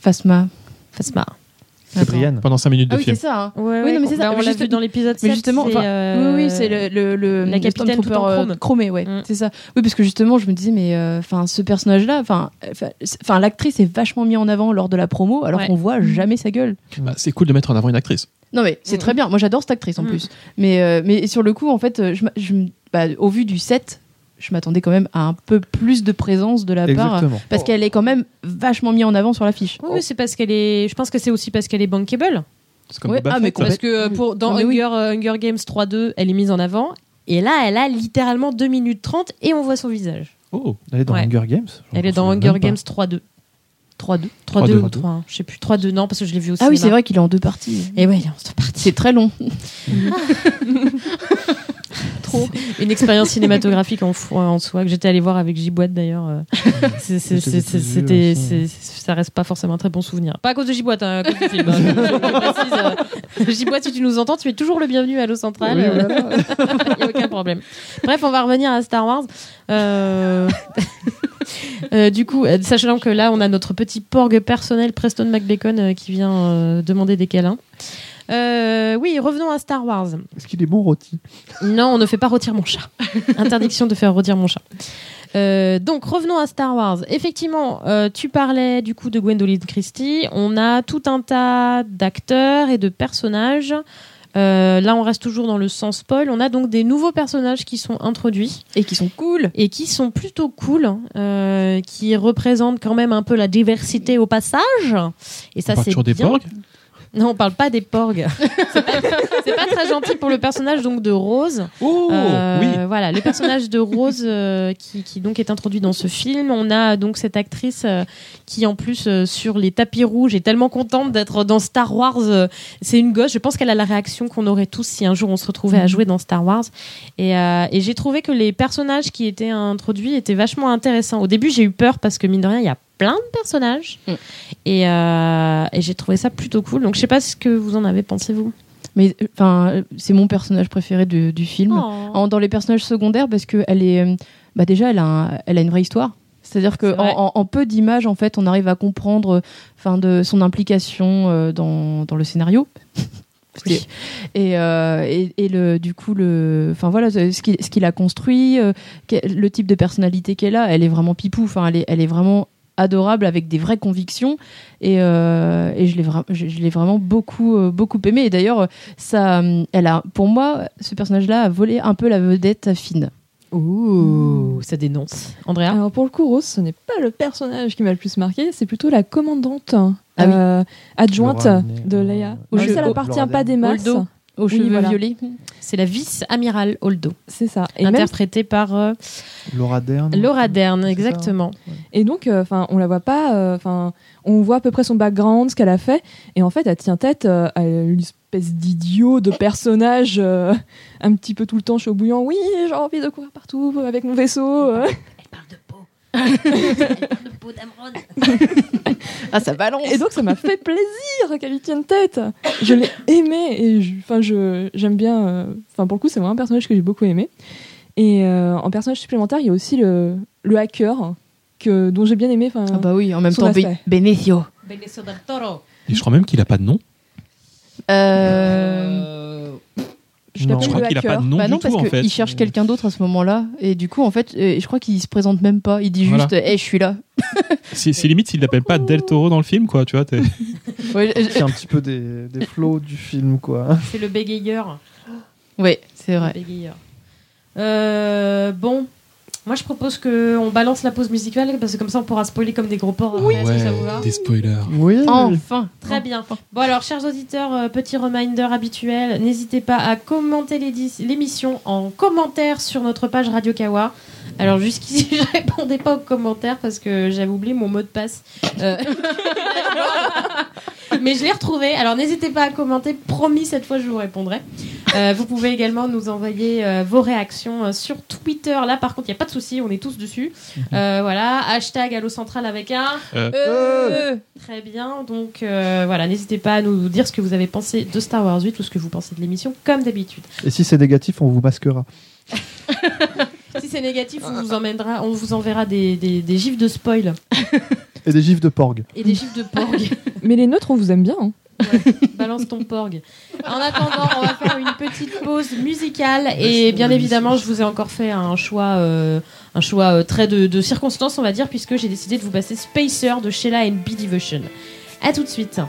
Phasma. Phasma. C'est Brienne. Pendant 5 minutes de Ah oui, c'est film. ça. hein. Ouais, Oui, non, mais c'est ça. Bah, on l'a Juste- vu dans l'épisode 7. Mais justement, c'est, enfin, euh, Oui, oui, c'est le, le, le- la capitaine tout en euh, chrome. chromé, ouais, Mm. c'est ça. Oui, parce que justement, je me disais, mais euh, enfin, ce personnage-là, enfin, enfin, c'est- enfin, l'actrice est vachement mise en avant lors de la promo, alors Ouais. qu'on voit jamais sa gueule. Bah, c'est cool de mettre en avant une actrice. Non, mais c'est Mm. très bien. Moi, j'adore cette actrice en Mm. plus. Mais, euh, mais sur le coup, en fait, je, je bah, au vu du set, je m'attendais quand même à un peu plus de présence de la part. Exactement. Parce qu'elle est quand même vachement mise en avant sur l'affiche. Oui, oui, c'est parce qu'elle est. Je pense que c'est aussi parce qu'elle est bankable. C'est comme Ouais, ah, mais. Parce que euh, pour, dans Non, mais oui. Hunger, euh, Hunger Games 3.2, elle est mise en avant. Et là, elle a littéralement 2 minutes 30 et on voit son visage. Oh, Elle est dans Ouais. Hunger Games Elle est dans Hunger. Games 3.2. 3.2 3-2. 3.2 ou 3.1 Je sais plus. 3.2, non, parce que je l'ai vu aussi. Ah oui, c'est vrai qu'il est en deux parties. Et ouais, il est en deux parties. C'est très long. Une expérience cinématographique en, soi que j'étais allée voir avec J-Boîte d'ailleurs. euh, C'était ça reste pas forcément un très bon souvenir. Pas à cause de J-Boîte, hein, à cause du film. hein. Euh, si tu nous entends, tu es toujours le bienvenu à l'eau centrale. Oui, voilà. Il n'y a aucun problème. Bref, on va revenir à Star Wars. Euh, euh, du coup, euh, sachant que là, on a notre petit porg personnel, Preston McBacon, euh, qui vient demander des câlins. Euh, oui, revenons à Star Wars. Est-ce qu'il est bon rôti? Non, on ne fait pas rôtir mon chat. Interdiction de faire rôtir mon chat. Euh, donc revenons à Star Wars. Effectivement, euh, tu parlais du coup de Gwendoline Christie. On a tout un tas d'acteurs et de personnages. Euh, là, on reste toujours dans le sens spoil. On a donc des nouveaux personnages qui sont introduits Et qui sont cool. et qui sont plutôt cool, euh, qui représentent quand même un peu la diversité au passage. Et ça, c'est toujours des bien. porgs Non, on parle pas des porgs. c'est pas, très gentil pour le personnage donc de Rose. Oh, Euh, oui. Voilà, le personnage de Rose euh, qui, qui donc est introduit dans ce film. On a donc cette actrice euh, qui en plus euh, sur les tapis rouges est tellement contente d'être dans Star Wars. euh, c'est une gosse. Je pense qu'elle a la réaction qu'on aurait tous si un jour on se retrouvait à jouer dans Star Wars. Et, euh, et j'ai trouvé que les personnages qui étaient introduits étaient vachement intéressants. Au début, j'ai eu peur parce que mine de rien, il y a plein de personnages Mm. et, euh, et j'ai trouvé ça plutôt cool. Donc je sais pas ce que vous en avez pensé vous. Mais enfin, euh, c'est mon personnage préféré du, du film. Oh. En- dans les personnages secondaires, parce que elle est, euh, bah déjà, elle a, un- elle a une vraie histoire. C'est-à-dire que en, en- en peu d'images, en fait, on arrive à comprendre, enfin, de son implication euh, dans, dans le scénario. Oui. Et, euh, et, et le, du coup, le, enfin voilà, ce qu'il ce qu'il a construit, euh, le type de personnalité qu'elle a, elle est vraiment pipou. Enfin, elle est, elle est vraiment adorable avec des vraies convictions et, euh, et je l'ai vra- je, je l'ai vraiment beaucoup euh, beaucoup aimé et d'ailleurs ça euh, elle a pour moi ce personnage là a volé un peu la vedette à Finn Ouh, ça dénonce. Andrea Alors pour le coup, Rose, ce n'est pas le personnage qui m'a le plus marqué, c'est plutôt la commandante Ah oui. euh, adjointe Laura de Leia. Au Même jeu- si elle au- appartient Laura pas des masses. Holdo. Aux cheveux voilà. violets. C'est la vice-amiral Holdo, C'est ça. Et, même- interprétée par euh, Laura Dern. Laura Dern, exactement. et donc, euh, enfin, on la voit pas. euh, Enfin, on voit à peu près son background, ce qu'elle a fait, et en fait, elle tient tête euh, à une espèce d'idiot de personnage euh, un petit peu tout le temps chaud bouillant. Oui, j'ai envie de courir partout avec mon vaisseau. euh. Ah, ça balance. Et donc ça m'a fait plaisir qu'elle y tienne tête. Je l'ai aimé et je- enfin je j'aime bien. euh, Enfin pour le coup c'est vraiment un personnage que j'ai beaucoup aimé. Et euh, en personnage supplémentaire il y a aussi le, le hacker que dont j'ai bien aimé. Ah bah oui, en même temps, aspect. Benicio. Benicio del Toro. Et je crois même qu'il a pas de nom. Euh... je Non. l'appelle Je crois le qu'il a pas hacker. de nom bah non, du parce tout en fait. qu'il cherche quelqu'un d'autre à ce moment-là. Et du coup, en fait, euh, je crois qu'il se présente même pas. Il dit Voilà. juste, hé, je suis là. C'est limite s'il l'appelle pas Del Toro dans le film, quoi. Tu vois, t'es- Ouais, je- C'est un petit peu des, des flots du film, quoi. C'est le bégayeur. ouais, c'est Le vrai. bégayeur. Euh, bon, moi je propose que on balance la pause musicale parce que comme ça on pourra spoiler comme des gros porcs. après, est-ce que ça vous va des spoilers. Oui. Enfin. Très bien. Bon alors, chers auditeurs, euh, petit reminder habituel, n'hésitez pas à commenter l'émission en commentaire sur notre page Radio Kawa. Alors jusqu'ici, je répondais pas aux commentaires parce que j'avais oublié mon mot de passe. Euh, Mais je l'ai retrouvé. Alors n'hésitez pas à commenter. Promis, cette fois, je vous répondrai. Euh, vous pouvez également nous envoyer euh, vos réactions euh, sur Twitter. Là, par contre, il n'y a pas de souci, on est tous dessus. Euh, voilà, hashtag Allo Central avec un. Euh, Très bien, donc euh, voilà, n'hésitez pas à nous dire ce que vous avez pensé de Star Wars 8 ou ce que vous pensez de l'émission, comme d'habitude. Et si c'est négatif, on vous masquera. Si c'est négatif, on vous emmènera, on vous enverra des, des, des gifs de spoil Et des gifs de porg. et des gifs de porg. Mais les neutres on vous aime bien. hein. Balance ton porg. En attendant, on va faire une petite pause musicale et bien évidemment, je vous ai encore fait un choix, euh, un choix euh, très de, de circonstance, on va dire, puisque j'ai décidé de vous passer Spacer de Sheila and B Devotion. À tout de suite.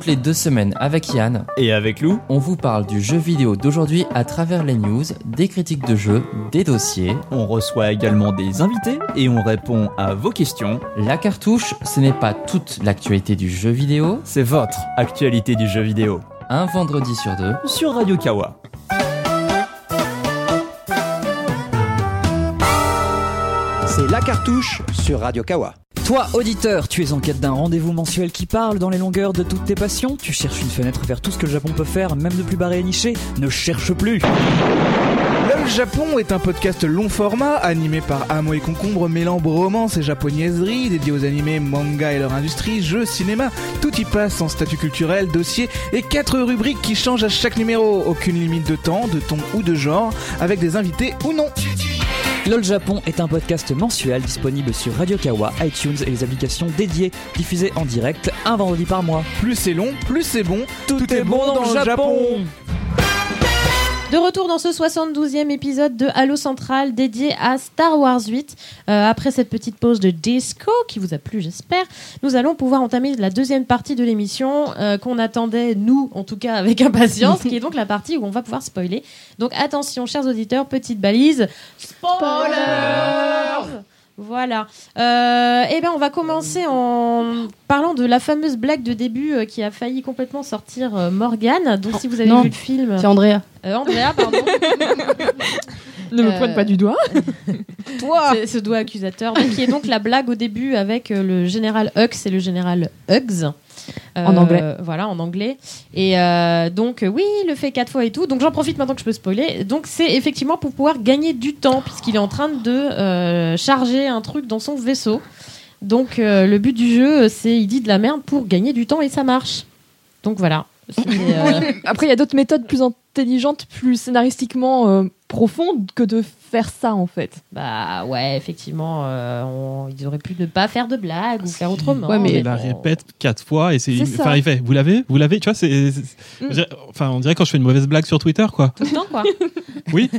Toutes les deux semaines avec Yann, Et avec Lou, on vous parle du jeu vidéo d'aujourd'hui à travers les news, des critiques de jeux, des dossiers. on reçoit également des invités et on répond à vos questions. La cartouche, ce n'est pas toute l'actualité du jeu vidéo, C'est votre actualité du jeu vidéo un vendredi sur deux. sur Radio Kawa. C'est La Cartouche sur Radio Kawa. Toi, auditeur, tu es en quête d'un rendez-vous mensuel qui parle dans les longueurs de toutes tes passions Tu cherches une fenêtre vers tout ce que le Japon peut faire, même de plus barré et niché Ne cherche plus LOL Japon est un podcast long format animé par Amo et Concombre mêlant romance et japonaiserie dédié aux animés, manga et leur industrie, jeux, cinéma. Tout y passe en statut culturel, dossier et quatre rubriques qui changent à chaque numéro. Aucune limite de temps, de ton ou de genre, avec des invités ou non. LOL Japon est un podcast mensuel disponible sur Radio Kawa, iTunes et les applications dédiées, diffusé en direct un vendredi par mois. Plus c'est long, plus c'est bon. Tout, est, bon dans, le Japon. De retour dans ce 72e épisode de Halo Central dédié à Star Wars 8. Euh, après cette petite pause de disco qui vous a plu, j'espère, nous allons pouvoir entamer la deuxième partie de l'émission euh, qu'on attendait, nous en tout cas, avec impatience, qui est donc la partie où on va pouvoir spoiler. Donc attention, chers auditeurs, petite balise. Spoiler voilà. Euh, eh bien, on va commencer en parlant de la fameuse blague de début euh, qui a failli complètement sortir euh, Morgane. Donc, si vous avez non. vu le film, C'est Andrea. Euh, Andrea, pardon. Ne me Euh, pointe pas du doigt. Toi Ce doigt accusateur. Donc, qui est donc la blague au début avec euh, le général Hux et le général Hugs. Euh, En anglais. Voilà, en anglais. Et euh, donc, euh, oui, il le fait quatre fois et tout. Donc, j'en profite maintenant que je peux spoiler. Donc, c'est effectivement pour pouvoir gagner du temps, puisqu'il est en train de euh, charger un truc dans son vaisseau. Donc, euh, le but du jeu, c'est il dit de la merde pour gagner du temps et ça marche. Donc, voilà. Euh, Après, il y a d'autres méthodes plus intelligentes, plus scénaristiquement euh, profondes que de faire ça en fait. bah, ouais, effectivement, euh, on- ils auraient pu ne pas faire de blagues ou faire autrement. Ouais, mais- il la répète quatre fois et c'est. C'est ça. Enfin, il fait. Vous l'avez Vous l'avez Tu vois, c'est. c'est- Mm. on dirait- Enfin, on dirait quand je fais une mauvaise blague sur Twitter, quoi. Tout le temps, quoi. Oui.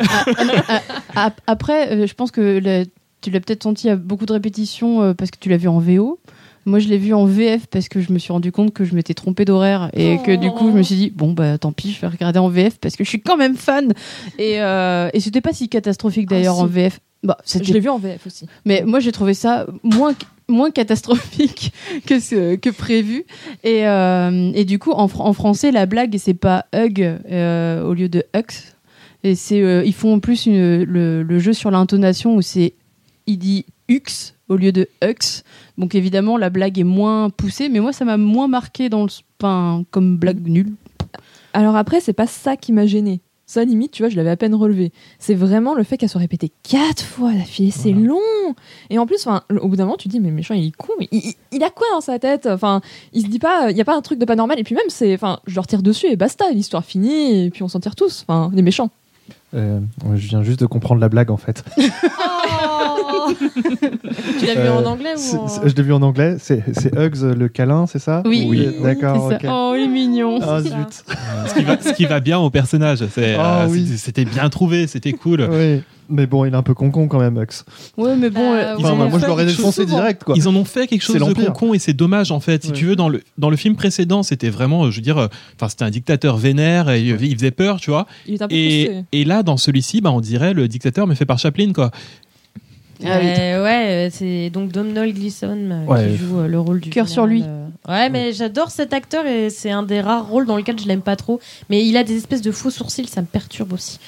Ap- Après, euh, je pense que la- tu l'as peut-être senti à beaucoup de répétitions euh, parce que tu l'as vu en VO. Moi, je l'ai vu en VF parce que je me suis rendu compte que je m'étais trompée d'horaire et que du coup, je me suis dit bon bah tant pis, je vais regarder en VF parce que je suis quand même fan. Et, euh, et c'était pas si catastrophique d'ailleurs Ah, en si. VF. Bah, Je l'ai vu en VF aussi. mais moi, j'ai trouvé ça moins, moins catastrophique que, ce, que prévu. Et, euh, et du coup, en, en français, la blague, c'est pas hug euh, au lieu de hux. Et c'est, euh, ils font en plus une- le, le jeu sur l'intonation où c'est, il dit hux au lieu de hux. Donc évidemment, la blague est moins poussée, mais moi, ça m'a moins marqué dans le, enfin, comme blague nulle. Alors après, c'est pas ça qui m'a gêné. Ça, limite, tu vois, je l'avais à peine relevé. C'est vraiment le fait qu'elle soit répétée quatre fois d'affilée. C'est long. Et en plus, enfin, au bout d'un moment, tu te dis, mais le méchant, il est con. mais il, il- il a quoi dans sa tête? Enfin, il se dit pas, il y a pas un truc de pas normal. Et puis même, c'est, enfin, je leur tire dessus et basta, l'histoire finie. Et puis on s'en tire tous. Enfin, les méchants. Euh, je viens juste de comprendre la blague en fait. Oh tu l'as vu Euh, en anglais ou en... c'est- Je l'ai vu en anglais. C'est Hugs le câlin, c'est ça Oui. Oui. D'accord. Oh, il est mignon. Ça. zut. ce, qui va, ce qui va bien au personnage. Ah euh, oui. c'était- bien trouvé, c'était cool. Oui. Mais bon, il est un peu con-con quand même, Hugs. Ouais, mais bon, Bah, euh, Ils Enfin, en moi, ont je fait l'aurais quelque chose défoncé direct, quoi. Ils en ont fait quelque chose de l'Empire. con et c'est dommage en fait. Si Ouais. tu veux, dans le, dans le film précédent, c'était vraiment, euh, je veux dire, euh, enfin, c'était un dictateur vénère et il il faisait peur, tu vois. Il est un peu Et, et là, dans celui-ci, bah, on dirait le dictateur mais fait par Chaplin, quoi. Ah oui. Euh, ouais, euh, c'est donc Domhnall Gleeson euh, Ouais. qui joue euh, le rôle du Cœur sur lui. euh. Ouais, mais j'adore cet acteur et c'est un des rares rôles dans lesquels je l'aime pas trop. Mais il a des espèces de faux sourcils, ça me perturbe aussi.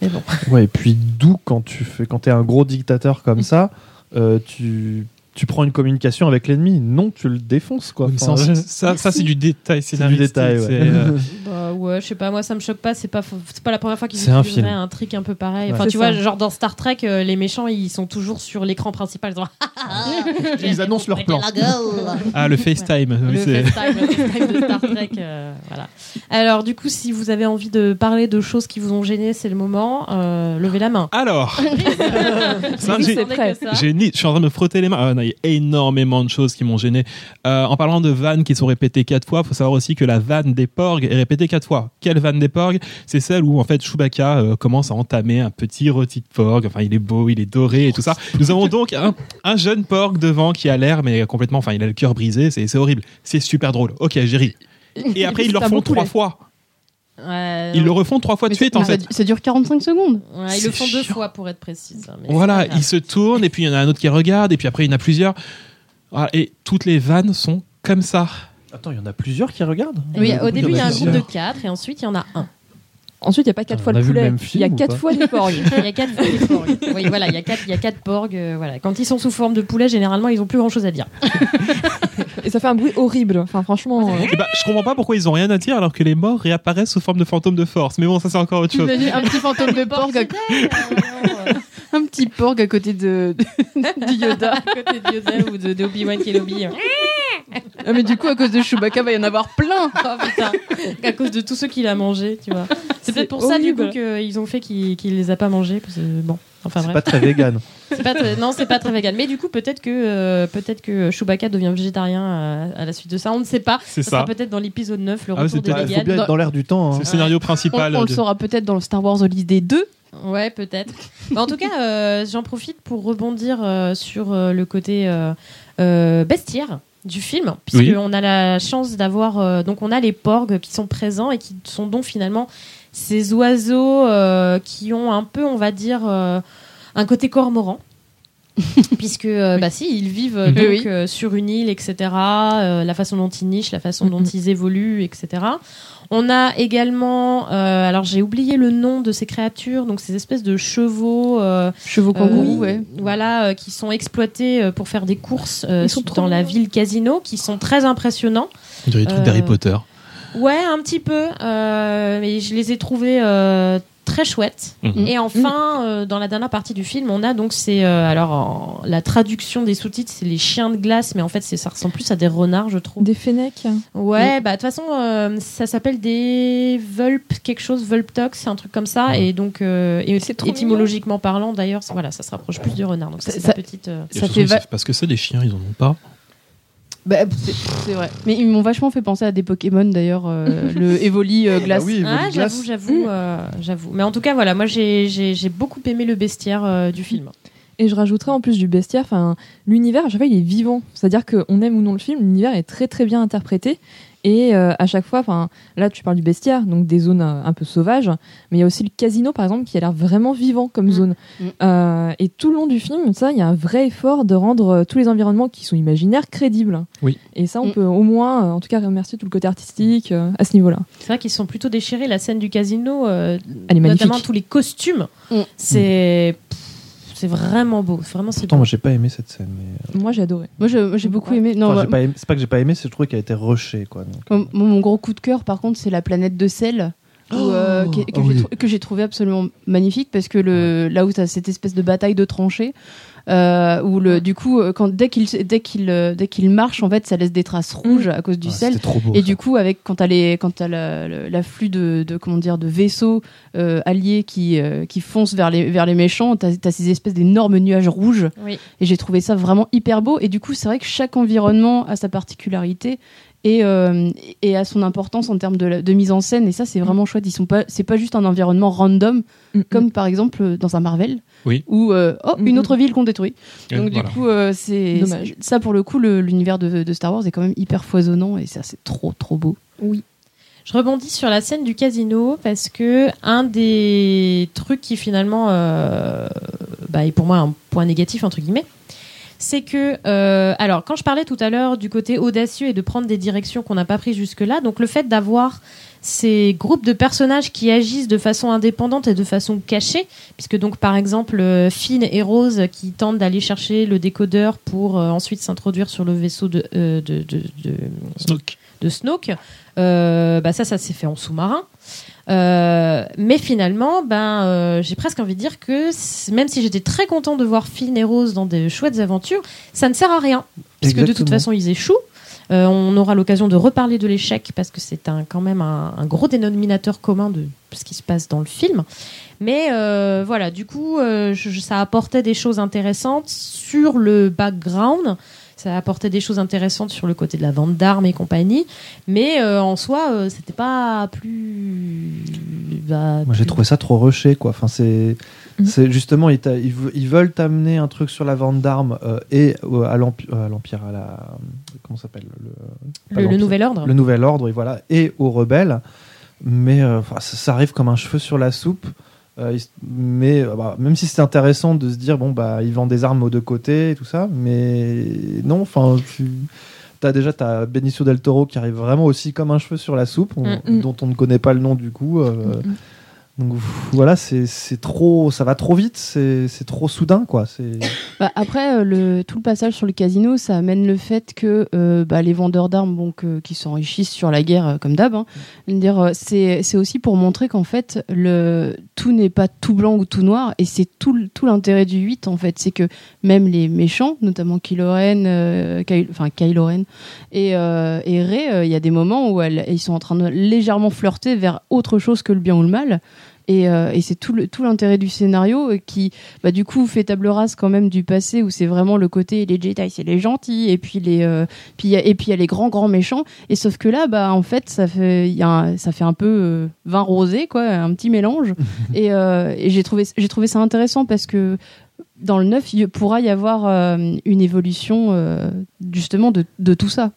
Mais bon. Ouais, et puis d'où quand tu fais, quand t'es un gros dictateur comme ça, euh, tu, tu prends une communication avec l'ennemi. Non, tu le défonces, quoi. Enfin, ça, ça, ça, c'est du détail c'est du détail, ouais. c'est, euh, ouais, je sais pas, moi ça me choque pas, c'est pas, c'est pas la première fois qu'ils un utiliseraient film. un truc un peu pareil. Ouais. Enfin, tu vois, genre dans Star Trek, euh, les méchants ils sont toujours sur l'écran principal. Ils, annoncent leur plan. Ah, le FaceTime. oui, le FaceTime, le FaceTime de Star Trek. euh, voilà. Alors, du coup, si vous avez envie de parler de choses qui vous ont gêné, c'est le moment. Euh, levez la main. Alors, je suis en train de me frotter les mains. Ah, il y a énormément de choses qui m'ont gêné. Euh, en parlant de vannes qui sont répétées quatre fois, faut savoir aussi que la vanne des porgs est répétée quatre fois. Quelle vanne des porgs C'est celle où en fait Chewbacca euh, commence à entamer un petit rôti de porg. Enfin, il est beau, il est doré et tout ça. Nous avons donc un, un jeune porg devant qui a l'air mais complètement. Enfin, il a le cœur brisé. C'est horrible. C'est super drôle. Ok, j'ai ri. et après ils le refont trois fois. Ouais, Ils le refont trois fois de suite ça, en fait. ça dure 45 secondes. ouais, ils le font deux chiant. fois pour être précise. hein, mais Voilà, il se tourne et puis il y en a un autre qui regarde et puis après il y en a plusieurs. Voilà, et toutes les vannes sont comme ça. Attends, il y en a plusieurs qui regardent Oui, au début, il y a un plusieurs. groupe de quatre et ensuite, il y en a un. Ensuite, il n'y a pas quatre On fois le poulet. Il y a quatre fois des porgs. Il y a quatre porgs. Oui, voilà, il y a quatre, il y a quatre porgs. euh, voilà. Quand ils sont sous forme de poulet, généralement, ils ont plus grand chose à dire. Et ça fait un bruit horrible. Enfin, franchement. euh, Et bah, je comprends pas pourquoi ils ont rien à dire alors que les morts réapparaissent sous forme de fantômes de force. Mais bon, ça c'est encore autre chose. Un petit fantôme de porc, un petit porc à côté de, Yoda. à côté de Yoda ou de, de Obi-Wan Kenobi. Ah, mais du coup, à cause de Chewbacca, va y en avoir plein. Oh putain, à cause de tous ceux qu'il a mangé, tu vois. C'est peut-être pour ça du coup qu'ils ont fait qu'ils qu'ils les a pas mangés. Parce que, bon, enfin C'est pas très vegan. C'est pas très- non, c'est pas très vegan. Mais du coup, peut-être que euh, peut-être que Chewbacca devient végétarien à, à la suite de ça. On ne sait pas. C'est Ça peut-être dans l'épisode 9, le Ah, retour c'est des bien être dans l'air du temps. C'est hein. le scénario On, principal. on le saura peut-être dans le Star Wars Holiday 2. Ouais, peut-être. Bah, en tout cas, euh, j'en profite pour rebondir euh, sur euh, le côté euh, euh, bestiaire du film, puisque Oui. on a la chance d'avoir euh, donc on a les porgs qui sont présents et qui sont donc finalement ces oiseaux euh, qui ont un peu, on va dire, euh, un côté cormoran. puisque euh, bah si ils vivent euh, donc Oui. sur une île etc euh, la façon dont ils nichent la façon dont ils évoluent etc on a également euh, alors j'ai oublié le nom de ces créatures donc ces espèces de chevaux euh, Chevaux kangourous, euh, ouais. voilà euh, qui sont exploités euh, pour faire des courses euh, dans la ville casino qui sont très impressionnants On dirait des trucs Euh, d'Harry Potter. Ouais, un petit peu, euh, mais je les ai trouvés euh, très chouettes. Mhm. Et enfin, euh, dans la dernière partie du film, on a donc c'est alors en- la traduction des sous-titres, c'est les chiens de glace, mais en fait c'est ça ressemble plus à des renards, je trouve. Des fennecs. Ouais, bah de toute façon, euh, ça s'appelle des Vulp quelque chose, Vulptox, un truc comme ça, et donc euh, et C'est trop étymologiquement parlant, d'ailleurs, voilà, ça se rapproche plus du renard. Donc ça, Ça- c'est ça- la petite. euh, Et ça fait va- Parce que c'est des chiens, ils en ont pas. Bah, c'est vrai. Mais ils m'ont vachement fait penser à des Pokémon d'ailleurs, euh, le Evoli euh, glace. Bah oui, Ah, Evoli Glace. j'avoue, j'avoue, euh, j'avoue. Mais en tout cas, voilà, moi j'ai j'ai- j'ai beaucoup aimé le bestiaire euh, du film. Et je rajouterais en plus du bestiaire, enfin, l'univers à chaque fois il est vivant. C'est-à-dire qu'on aime ou non le film, l'univers est très très bien interprété. Et euh, à chaque fois, enfin, là tu parles du bestiaire, donc des zones euh, un peu sauvages, mais il y a aussi le casino par exemple qui a l'air vraiment vivant comme Mm. zone. Mm. Euh, et tout le long du film, ça, il y a un vrai effort de rendre euh, tous les environnements qui sont imaginaires crédibles. Oui. Et ça, on Mm. peut au moins, euh, en tout cas, remercier tout le côté artistique euh, à ce niveau-là. C'est vrai qu'ils sont plutôt déchirés. La scène du casino, euh, Elle est magnifique. notamment tous les costumes, c'est pff, c'est vraiment beau. C'est Vraiment, c'est Pourtant, beau. moi, j'ai pas aimé cette scène. Mais... Moi, j'ai adoré. Moi, j'ai beaucoup Ouais. aimé. Non, Enfin, bah, j'ai pas aimé- C'est pas que j'ai pas aimé, c'est que je trouve qu'elle a été rushée. Quoi, donc. Mon, gros coup de cœur, par contre, c'est la planète de sel. où, euh, que oh j'ai oui. trou- que j'ai trouvé absolument magnifique parce que le, là où tu as cette espèce de bataille de tranchées euh, où le, du coup euh, quand, dès qu'il dès qu'il euh, dès qu'il marche en fait ça laisse des traces rouges à cause du Ah, sel trop beau. et ça. du coup, avec quand t'as les quand t'as la- le- l'afflux de, de comment dire de vaisseaux euh, alliés qui euh, qui foncent vers les vers les méchants, t'as as ces espèces d'énormes nuages rouges. Oui. Et j'ai trouvé ça vraiment hyper beau. Et du coup, c'est vrai que chaque environnement a sa particularité et euh, et a son importance en termes de, la- de mise en scène. Et ça, c'est vraiment chouette. Ils sont pas c'est pas juste un environnement random Mm, comme par exemple dans un Marvel. Oui. Où euh, oh une autre ville qu'on détruit. Donc voilà. du coup, euh, c'est Dommage. ça pour le coup, le- l'univers de, de Star Wars est quand même hyper foisonnant et ça c'est trop trop beau. Oui. Je rebondis sur la scène du casino parce que un des trucs qui finalement euh, bah, est pour moi un point négatif entre guillemets, c'est que euh, alors quand je parlais tout à l'heure du côté audacieux et de prendre des directions qu'on n'a pas prises jusque-là, donc le fait d'avoir ces groupes de personnages qui agissent de façon indépendante et de façon cachée, puisque donc par exemple euh, Finn et Rose qui tentent d'aller chercher le décodeur pour euh, ensuite s'introduire sur le vaisseau de, euh, de, de, de- Snoke. de Snoke. Euh, bah ça, ça s'est fait en sous-marin. Euh, mais finalement, ben, euh, j'ai presque envie de dire que même si j'étais très content de voir Finn et Rose dans des chouettes aventures, ça ne sert à rien. Puisque de toute façon, ils échouent. Euh, on aura l'occasion de reparler de l'échec parce que c'est quand même un, gros dénominateur commun de ce qui se passe dans le film. Mais euh, voilà, du coup, euh, ça apportait des choses intéressantes sur le background. Ça apportait des choses intéressantes sur le côté de la vente d'armes et compagnie. Mais euh, en soi, euh, c'était pas plus. bah, Moi, j'ai plus- trouvé ça trop rushé. Quoi. Enfin, c'est. Mhm. Justement, ils, veulent t'amener un truc sur la vente d'armes euh, et euh, à l'empi- à l'Empire, à la. Comment ça s'appelle le, Le- le. Nouvel Ordre. Le Nouvel Ordre, et voilà, et aux rebelles. Mais ça arrive comme un cheveu sur la soupe. Euh, mais euh, bah, même si c'est intéressant de se dire, bon, bah, ils vendent des armes aux deux côtés et tout ça, mais non, enfin, tu. As déjà t'as Benicio del Toro qui arrive vraiment aussi comme un cheveu sur la soupe, on- Mm. dont on ne connaît pas le nom du coup. euh, Mm. Donc voilà, c'est trop, ça va trop vite, c'est trop soudain quoi. Bah, après, euh, le, tout le passage sur le casino, ça amène le fait que euh, bah, les vendeurs d'armes bon, que- qui s'enrichissent sur la guerre, euh, comme d'hab, hein, euh, c'est aussi pour montrer qu'en fait, le, tout n'est pas tout blanc ou tout noir, et c'est tout, l'intérêt du 8, en fait. C'est que même les méchants, notamment Kylo Ren, euh, enfin Kylo Ren et, euh, et Rey, il y a des moments où elles- ils sont en train de légèrement flirter vers autre chose que le bien ou le mal. Et, euh, et c'est tout le- tout l'intérêt du scénario euh, qui, bah, du coup, fait table rase quand même du passé où c'est vraiment le côté les Jedi, c'est les gentils, et puis les, euh, puis il y a- et puis il y a les grands grands méchants. Et sauf que là, bah, en fait, ça fait, il y a un- ça fait un peu euh, vin rosé, quoi, un petit mélange. et euh, et j'ai trouvé, j'ai trouvé ça intéressant parce que dans le 9, il pourra y avoir euh, une évolution euh, justement de, de tout ça.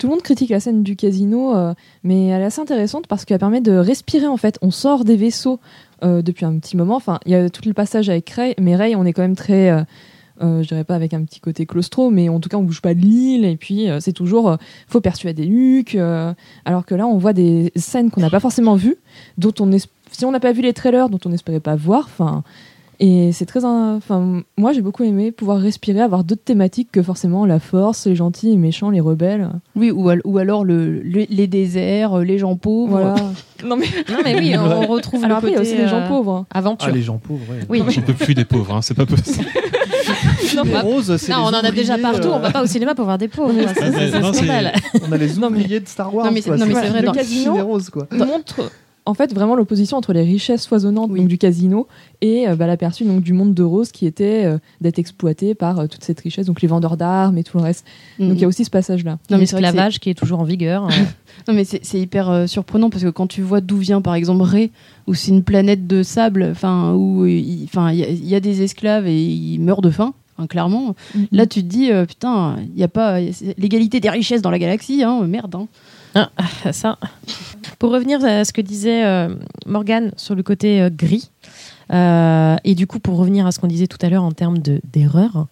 Tout le monde critique la scène du casino, euh, mais elle est assez intéressante parce qu'elle permet de respirer en fait. On sort des vaisseaux euh, depuis un petit moment. Enfin, il y a tout le passage avec Ray, mais Ray, on est quand même très, euh, euh, je dirais pas avec un petit côté claustro, mais en tout cas, on bouge pas de l'île. Et puis, c'est toujours, faut persuader euh, alors que là, on voit des scènes qu'on n'a pas forcément vues, si on n'a pas vu les trailers, dont on n'espérait pas voir. Enfin. Et c'est très. Enfin, moi, j'ai beaucoup aimé pouvoir respirer, avoir d'autres thématiques que forcément la force, les gentils, les méchants, les rebelles. Oui, ou, al- ou alors le, le- les déserts, euh, les gens pauvres. Voilà. non mais, Non, mais oui, on, on retrouve Alors le après, il y a côté aussi les gens euh, pauvres. aventure. ah les gens pauvres. Ouais. Oui. J'en peux plus des pauvres, hein, c'est pas possible. Non, Les roses, c'est non, on en a déjà partout. euh, On va pas au cinéma pour voir des pauvres. C'est-. On a les Non, mais- de Star Wars. Non, mais c'est- quoi. non, mais C'est c'est vrai, le dans- casino, montre en fait vraiment l'opposition entre les richesses foisonnantes Oui. donc, du casino et euh, bah, l'aperçu donc du monde de Rose qui était euh, d'être exploité par euh, toute cette richesse, donc les vendeurs d'armes et tout le reste. Donc il y a aussi ce passage là. Non, mais L'esclavage qui est toujours en vigueur. euh, Non mais c'est hyper euh, surprenant parce que quand tu vois d'où vient par exemple Ré, où c'est une planète de sable, enfin où il enfin, il y, a- il y a des esclaves et ils meurent de faim, hein, clairement. Là tu te dis euh, putain, il y a pas l'égalité des richesses dans la galaxie, hein, merde. Hein. Ah, ça. Pour revenir à ce que disait euh, Morgane sur le côté euh, gris, euh, et du coup pour revenir à ce qu'on disait tout à l'heure en termes de- d'erreur,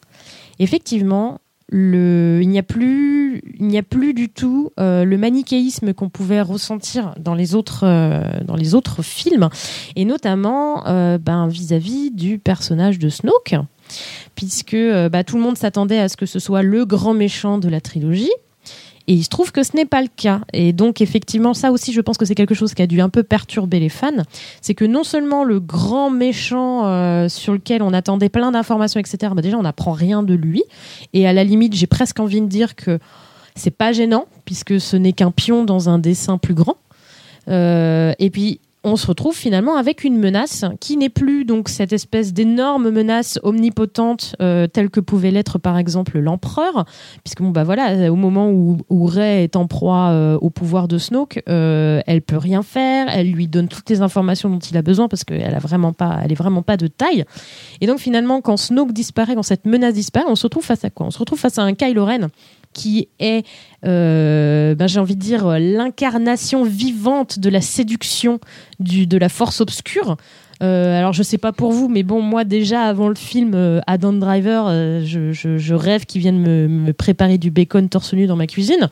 effectivement, il n'y a plus, il n'y a plus du tout euh, le manichéisme qu'on pouvait ressentir dans les autres, dans les autres films, et notamment ben, vis-à-vis du personnage de Snoke, puisque bah, tout le monde s'attendait à ce que ce soit le grand méchant de la trilogie. Et il se trouve que ce n'est pas le cas. Et donc, effectivement, ça aussi, je pense que c'est quelque chose qui a dû un peu perturber les fans. C'est que non seulement le grand méchant euh, sur lequel on attendait plein d'informations, etc., bah déjà, on n'apprend rien de lui. Et à la limite, j'ai presque envie de dire que c'est pas gênant, puisque ce n'est qu'un pion dans un dessin plus grand. Euh, et puis, on se retrouve finalement avec une menace qui n'est plus donc cette espèce d'énorme menace omnipotente euh, telle que pouvait l'être par exemple l'empereur, puisque bon bah voilà, au moment où, où Rey est en proie euh, au pouvoir de Snoke, euh, elle peut rien faire, elle lui donne toutes les informations dont il a besoin parce qu'elle a vraiment pas, elle est vraiment pas de taille. Et donc finalement, quand Snoke disparaît, quand cette menace disparaît, on se retrouve face à quoi? On se retrouve face à un Kylo Ren qui est, euh, ben, j'ai envie de dire, l'incarnation vivante de la séduction du, de la force obscure. Euh, alors je sais pas pour vous, mais bon moi déjà avant le film euh, Adam Driver, euh, je, je- je rêve qu'il vienne me, me préparer du bacon torse nu dans ma cuisine.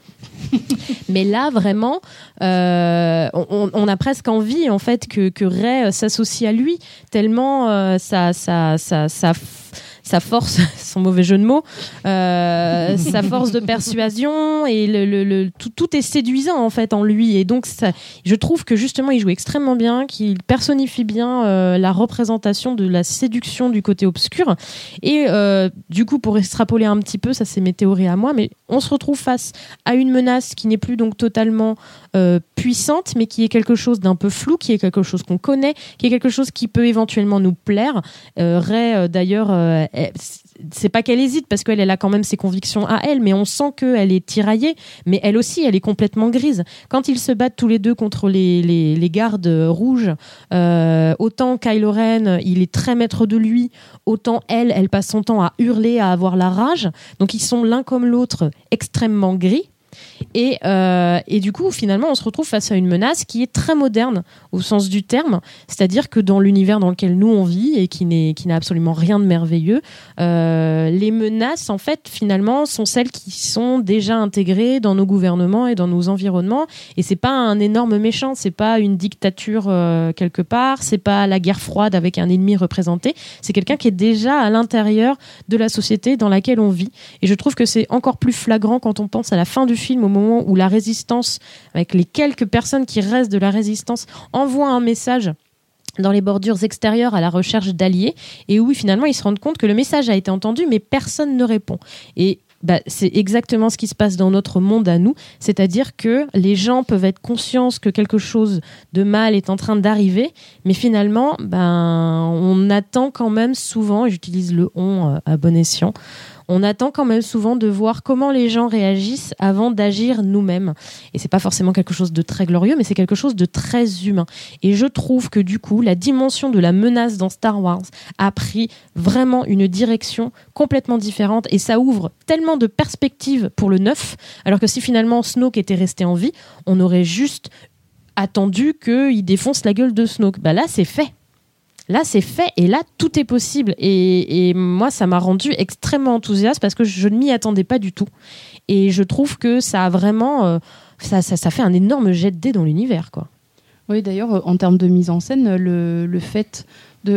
mais là vraiment, on, on a presque envie en fait que, que Ray s'associe à lui tellement ça, ça, ça, ça, sa force, son mauvais jeu de mots, euh, sa force de persuasion et le, le- le- tout, tout est séduisant en fait en lui. Et donc, ça, je trouve que justement, il joue extrêmement bien, qu'il personnifie bien euh, la représentation de la séduction du côté obscur. Et euh, du coup, pour extrapoler un petit peu, ça c'est mes théories à moi, mais on se retrouve face à une menace qui n'est plus donc totalement euh, puissante, mais qui est quelque chose d'un peu flou, qui est quelque chose qu'on connaît, qui est quelque chose qui peut éventuellement nous plaire. Euh, Ray, euh, d'ailleurs, est- c'est pas qu'elle hésite parce qu'elle elle a quand même ses convictions à elle, mais on sent qu'elle est tiraillée. Mais elle aussi, elle est complètement grise. Quand ils se battent tous les deux contre les, les, gardes rouges, autant Kylo Ren, il est très maître de lui, autant elle, elle passe son temps à hurler, à avoir la rage. Donc ils sont l'un comme l'autre extrêmement gris. Et, euh, et du coup, finalement, on se retrouve face à une menace qui est très moderne au sens du terme, c'est-à-dire que dans l'univers dans lequel nous on vit et qui n'a absolument rien de merveilleux, euh, les menaces en fait finalement sont celles qui sont déjà intégrées dans nos gouvernements et dans nos environnements. Et c'est pas un énorme méchant, c'est pas une dictature euh, quelque part, c'est pas la guerre froide avec un ennemi représenté, c'est quelqu'un qui est déjà à l'intérieur de la société dans laquelle on vit. Et je trouve que c'est encore plus flagrant quand on pense à la fin du film, au moment où la résistance, avec les quelques personnes qui restent de la résistance, envoie un message dans les bordures extérieures à la recherche d'alliés et où finalement ils se rendent compte que le message a été entendu mais personne ne répond. Et bah, c'est exactement ce qui se passe dans notre monde à nous, c'est-à-dire que les gens peuvent être conscients que quelque chose de mal est en train d'arriver, mais finalement, ben, on attend quand même souvent, j'utilise le on euh, à bon escient, on attend quand même souvent de voir comment les gens réagissent avant d'agir nous-mêmes. Et c'est pas forcément quelque chose de très glorieux, mais c'est quelque chose de très humain. Et je trouve que du coup, la dimension de la menace dans Star Wars a pris vraiment une direction complètement différente et ça ouvre tellement de perspectives pour le neuf, alors que si finalement Snoke était resté en vie, on aurait juste attendu qu'il défonce la gueule de Snoke. Bah là, c'est fait. Là, c'est fait et là, tout est possible. Et, moi, ça m'a rendu extrêmement enthousiaste parce que je ne m'y attendais pas du tout. Et je trouve que ça a vraiment. euh, ça, ça, fait un énorme jet de dés dans l'univers, quoi. Oui, d'ailleurs, en termes de mise en scène, le, le fait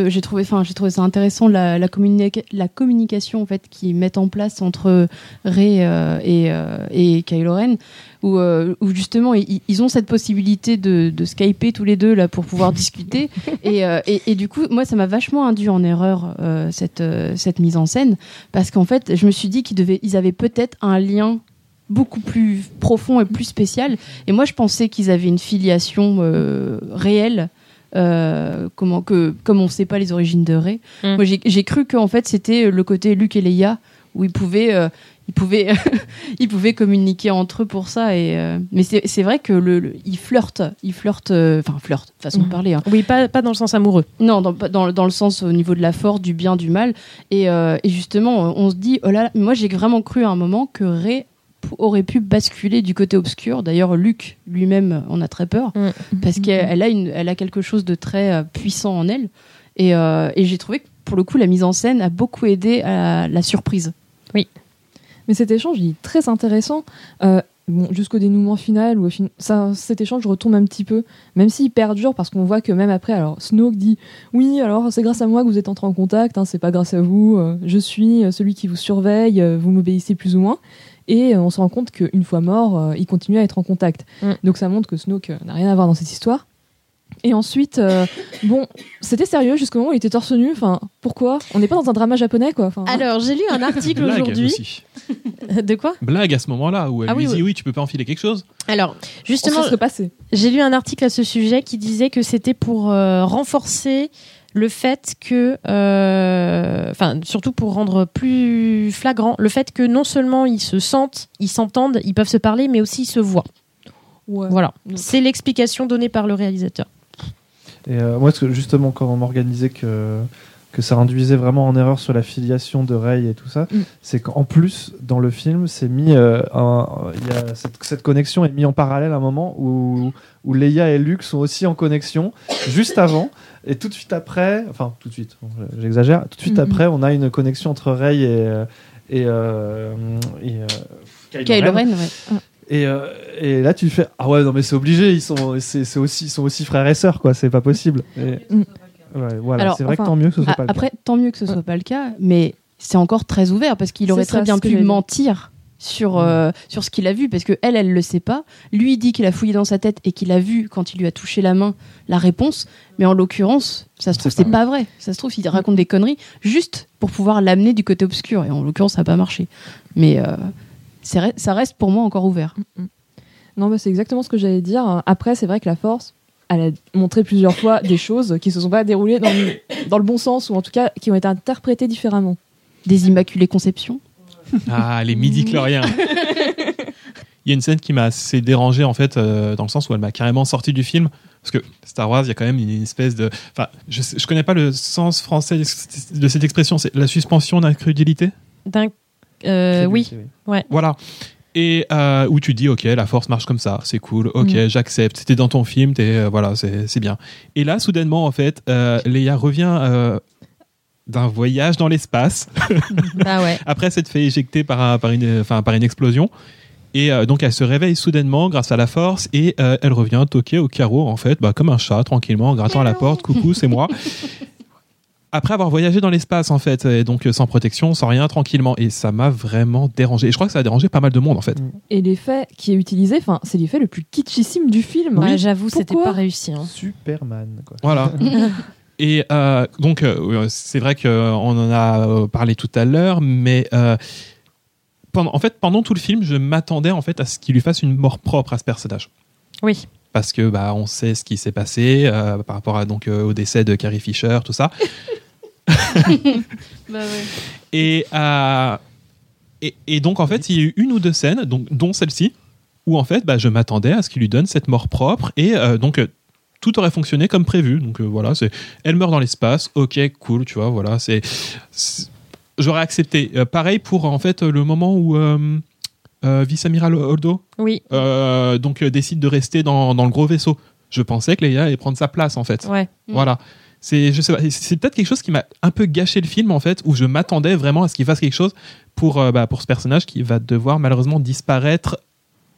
j'ai trouvé, enfin, j'ai trouvé ça intéressant la, la, communica- la communication en fait qu'ils mettent en place entre Rey euh, et, euh, et Kylo Ren, où, euh, où justement ils, ils ont cette possibilité de, de skyper tous les deux là pour pouvoir discuter. Et, euh, et, et du coup, moi, ça m'a vachement induit en erreur cette cette mise en scène parce qu'en fait, je me suis dit qu'ils devaient, ils avaient peut-être un lien beaucoup plus profond et plus spécial. Et moi, je pensais qu'ils avaient une filiation réelle. Euh, comment que comme on ne sait pas les origines de Rey, Mm. moi j'ai cru qu'en fait c'était le côté Luke et Leia où ils pouvaient euh, ils pouvaient ils pouvaient communiquer entre eux pour ça et euh, mais c'est vrai que le, le- ils flirtent ils flirtent enfin flirtent façon de Mhm. parler hein. Oui, pas, pas dans le sens amoureux. Non, dans, dans, dans le sens au niveau de la force, du bien, du mal. Et, et justement, on se dit, oh là là, moi j'ai vraiment cru à un moment que Rey aurait pu basculer du côté obscur. D'ailleurs, Luke lui-même en a très peur Mm. parce qu'elle elle a, une, elle a quelque chose de très euh, puissant en elle. Et, euh, et j'ai trouvé que pour le coup, la mise en scène a beaucoup aidé à la surprise. Mais cet échange, il est très intéressant. Euh, bon, jusqu'au dénouement final, où fin- ça, cet échange retombe un petit peu, même s'il perdure, parce qu'on voit que même après, alors Snoke dit Oui, alors c'est grâce à moi que vous êtes entré en contact, hein, c'est pas grâce à vous, euh, je suis celui qui vous surveille, euh, vous m'obéissez plus ou moins. Et euh, on se rend compte qu'une fois mort, euh, il continue à être en contact. Mm. Donc ça montre que Snoke euh, n'a rien à voir dans cette histoire. Et ensuite, euh, bon, c'était sérieux jusqu'au moment où il était torse nu. Enfin, pourquoi? On n'est pas dans un drama japonais, quoi. Enfin, Alors, j'ai lu un article aujourd'hui. De quoi? Blague à ce moment-là où elle Ah lui oui, dit oui. oui, tu peux pas enfiler quelque chose. Alors, justement. J'ai lu un article à ce sujet qui disait que c'était pour euh, renforcer le fait que, euh, enfin, surtout pour rendre plus flagrant le fait que non seulement ils se sentent, ils s'entendent, ils peuvent se parler, mais aussi ils se voient. Ouais. Voilà, c'est l'explication donnée par le réalisateur. Et euh, moi, que justement, quand on m'organisait que, que ça induisait vraiment en erreur sur la filiation de Rey et tout ça, Mm. c'est qu'en plus, dans le film, c'est mis. euh, un- y a cette, cette connexion est mise en parallèle à un moment où, où Leia et Luke sont aussi en connexion, juste avant. Et tout de suite après, enfin, tout de suite, bon, j'exagère, tout de suite Mhm. après, on a une connexion entre Rey et. euh, et, euh, et, euh, Kylo Kylo Ren. Ren, ouais. Et, euh, et là, tu fais ah ouais non mais c'est obligé, ils sont c'est c'est aussi ils sont aussi frères et sœurs quoi, c'est pas possible. Et- Mm. ouais, voilà, Alors, c'est vrai enfin, que tant mieux que ce soit pas le cas. Après, tant mieux que ce soit pas le cas, mais c'est encore très ouvert parce qu'il aurait ça, très bien pu mentir sur, euh, sur ce qu'il a vu parce que elle, elle le sait pas. Lui dit qu'il a fouillé dans sa tête et qu'il a vu quand il lui a touché la main la réponse, mais en l'occurrence, ça se trouve C'est pas vrai. Ça se trouve il raconte des conneries juste pour pouvoir l'amener du côté obscur et en l'occurrence ça a pas marché. Mais euh, ça reste pour moi encore ouvert. Non, bah, c'est exactement ce que j'allais dire. Après, c'est vrai que la force, elle a montré plusieurs fois des choses qui se sont pas déroulées dans le, dans le bon sens, ou en tout cas qui ont été interprétées différemment. des Immaculées Conceptions. Ah, les midi-chloriens. Il y a une scène qui m'a assez dérangé en fait, euh, dans le sens où elle m'a carrément sorti du film. Parce que Star Wars, il y a quand même une espèce de. Enfin, je, sais- je connais pas le sens français de cette expression, c'est la suspension d'incrédulité? D'un- euh, oui, ouais. Voilà. Et euh, où tu dis, ok, la force marche comme ça, c'est cool, ok, Mm. j'accepte. C'était dans ton film, t'es, euh, voilà, c'est c'est bien. Et là, soudainement, en fait, euh, Leia revient euh, d'un voyage dans l'espace. Bah ouais. Après s'être fait éjecter par, par, une, enfin, par une explosion. Et euh, donc elle se réveille soudainement grâce à la force et euh, elle revient toquer au carreau en fait, bah, comme un chat tranquillement en grattant à la porte. Coucou, c'est moi. Après avoir voyagé dans l'espace en fait, et donc euh, sans protection, sans rien, tranquillement. Et ça m'a vraiment dérangé. Et je crois que ça a dérangé pas mal de monde en fait. Et l'effet qui est utilisé, enfin, c'est l'effet le plus kitschissime du film. Ouais, J'avoue, c'était Pourquoi pas réussi. hein. Superman, quoi. Voilà. Et euh, donc, euh, c'est vrai qu'on en a euh, parlé tout à l'heure, mais euh, pendant, en fait, pendant tout le film, je m'attendais en fait à ce qu'il lui fasse une mort propre à ce personnage. Oui. Parce que bah, on sait ce qui s'est passé euh, par rapport à, donc, euh, au décès de Carrie Fisher, tout ça. Et, euh, et, et donc, en fait, il y a eu une ou deux scènes, donc, dont celle-ci, où en fait, bah, je m'attendais à ce qu'il lui donne cette mort propre. Et euh, donc, euh, tout aurait fonctionné comme prévu. Donc, euh, voilà, c'est, elle meurt dans l'espace. Ok, cool, tu vois, voilà, c'est. J'aurais accepté. Euh, pareil pour, en fait, le moment où. euh, euh, Vice-amiral Holdo Oui. euh, donc euh, décide de rester dans, dans le gros vaisseau. Je pensais que Leia allait prendre sa place en fait. Ouais. Voilà. C'est je sais pas, c'est- c'est peut-être quelque chose qui m'a un peu gâché le film en fait, où je m'attendais vraiment à ce qu'il fasse quelque chose pour euh, bah, pour ce personnage qui va devoir malheureusement disparaître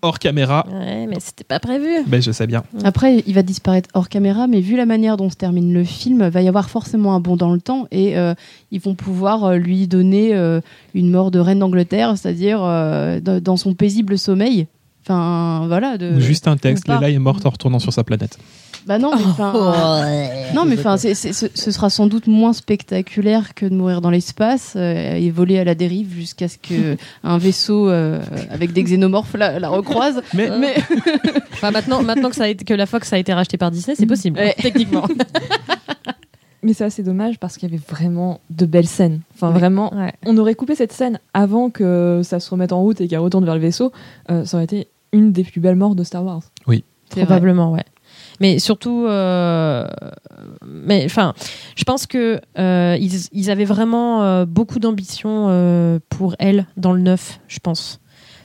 hors caméra. Ouais, mais c'était pas prévu. Ben je sais bien. Après, il va disparaître hors caméra, mais vu la manière dont se termine le film, va y avoir forcément un bond dans le temps et euh, ils vont pouvoir euh, lui donner euh, une mort de reine d'Angleterre, c'est-à-dire euh, dans son paisible sommeil. Enfin, voilà. De, Ou juste un texte. Leia est morte en retournant sur sa planète. Bah non, mais enfin. euh, non, mais enfin, ce, sera sans doute moins spectaculaire que de mourir dans l'espace euh, et voler à la dérive jusqu'à ce que un vaisseau euh, avec des xénomorphes la, la recroise. Mais, mais Enfin, maintenant, maintenant que, ça a été, que la Fox a été rachetée par Disney, c'est possible, hein, Ouais. techniquement. Mais c'est assez dommage parce qu'il y avait vraiment de belles scènes. Enfin, Ouais. vraiment, Ouais. on aurait coupé cette scène avant que ça se remette en route et qu'elle retourne vers le vaisseau. euh, ça aurait été une des plus belles morts de Star Wars. Vrai. Probablement, ouais. Mais surtout, euh, mais enfin, je pense que euh, ils, ils avaient vraiment euh, beaucoup d'ambition euh, pour elle dans le neuf, je pense.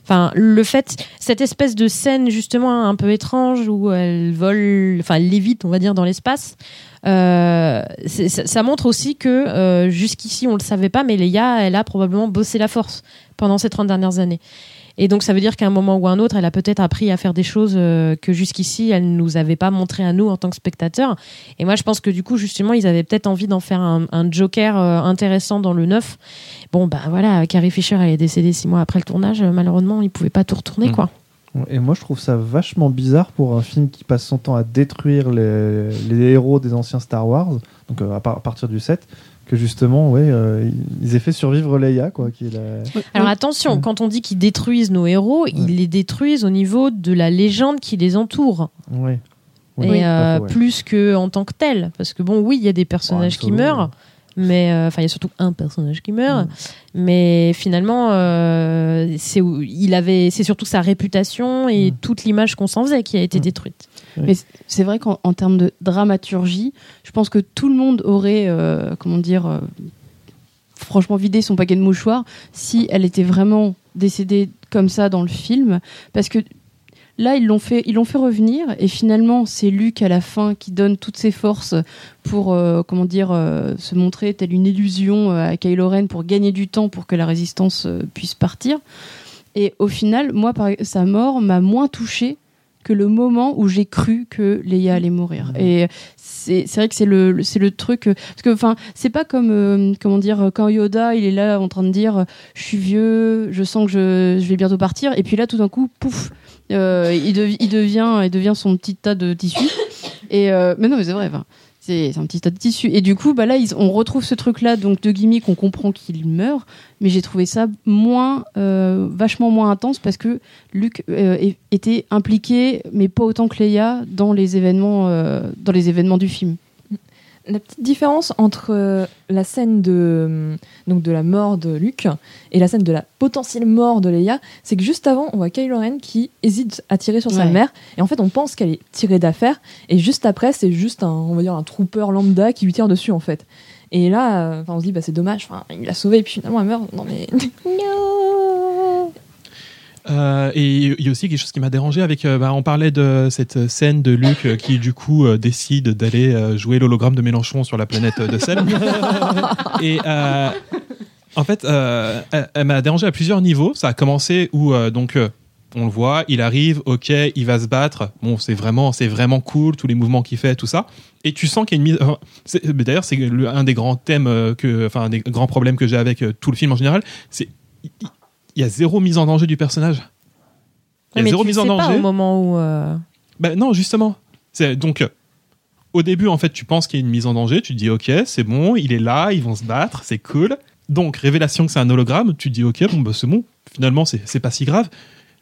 Enfin, le fait, cette espèce de scène justement un peu étrange où elle vole, enfin, elle lévite, on va dire, dans l'espace. euh, ça montre aussi que euh, jusqu'ici on le savait pas, mais Leia, elle a probablement bossé la force pendant ces 30 dernières années. Et donc ça veut dire qu'à un moment ou un autre, elle a peut-être appris à faire des choses euh, que jusqu'ici elle nous avait pas montré à nous en tant que spectateurs. Et moi je pense que du coup justement ils avaient peut-être envie d'en faire un, un Joker euh, intéressant dans le neuf. Bon bah voilà, Carrie Fisher elle est décédée six mois après le tournage. Euh, Malheureusement ils pouvaient pas tout retourner Mm. quoi. Et moi, je trouve ça vachement bizarre pour un film qui passe son temps à détruire les, les héros des anciens Star Wars, donc à, par- à partir du 7, que justement, ouais, euh, ils aient fait survivre Leia, quoi, qui est la- Alors attention, quand on dit qu'ils détruisent nos héros, ils les détruisent au niveau de la légende qui les entoure. Ouais. Oui, et oui, euh, plus que en tant que tel parce que bon oui il y a des personnages qui meurent ouais. Mais euh, enfin il y a surtout un personnage qui meurt Mm. mais finalement euh, c'est où- il avait c'est surtout sa réputation et Mm. toute l'image qu'on s'en faisait qui a été Mm. détruite Mais c'est vrai qu'en en termes de dramaturgie, je pense que tout le monde aurait, euh, comment dire, euh, franchement vidé son paquet de mouchoirs si elle était vraiment décédée comme ça dans le film. Parce que là, ils l'ont fait, ils l'ont fait revenir et finalement, c'est Luke à la fin qui donne toutes ses forces pour, euh, comment dire, euh, se montrer telle une illusion euh, à Kylo Ren pour gagner du temps pour que la résistance euh, puisse partir. Et au final, moi, par- sa mort m'a moins touchée que le moment où j'ai cru que Leia allait mourir. Et c'est c'est vrai que c'est le, c'est le truc. Parce que, enfin, c'est pas comme, euh, comment dire, quand Yoda, il est là en train de dire Je suis vieux, je sens que je, je vais bientôt partir. Et puis là, tout d'un coup, pouf, euh, il, devi- il, devient, son petit tas de tissus. Et, euh, mais non, mais c'est vrai, c'est un petit tas de tissus. Et du coup, bah là, on retrouve ce truc-là, donc de gimmick, on comprend qu'il meurt, mais j'ai trouvé ça moins, euh, vachement moins intense parce que est- était impliqué, mais pas autant que Leia, dans les événements, dans les événements du film. La petite différence entre euh, la scène de, euh, donc de la mort de Luke et la scène de la potentielle mort de Leia, c'est que juste avant, on voit Kylo Ren qui hésite à tirer sur sa mère. Et en fait, on pense qu'elle est tirée d'affaire. Et juste après, c'est juste un, on va dire, un trooper lambda qui lui tire dessus, en fait. Et là, euh, enfin, on se dit, bah, c'est dommage, enfin, il l'a sauvée, et puis finalement, elle meurt. Non, mais. non Euh, et il y a aussi quelque chose qui m'a dérangé avec. euh, bah, on parlait de cette scène de Luc euh, qui du coup euh, décide d'aller jouer l'hologramme de Mélenchon sur la planète de sel. et euh, en fait, elle, elle m'a dérangé à plusieurs niveaux. Ça a commencé où donc on le voit, il arrive, ok, il va se battre. Bon, c'est vraiment, c'est vraiment cool, tous les mouvements qu'il fait, tout ça. Et tu sens qu'il y a une mise. enfin, D'ailleurs, c'est un des grands thèmes que, enfin, un des grands problèmes que j'ai avec tout le film en général. C'est il- y a zéro mise en danger du personnage. Il y a mais zéro tu mise le en sais pas danger. au moment où. euh, Ben non, justement. C'est donc euh, au début en fait, tu penses qu'il y a une mise en danger, tu te dis OK, c'est bon, il est là, ils vont se battre, c'est cool. Donc révélation que c'est un hologramme, tu te dis OK, bon bah c'est bon, finalement c'est c'est pas si grave.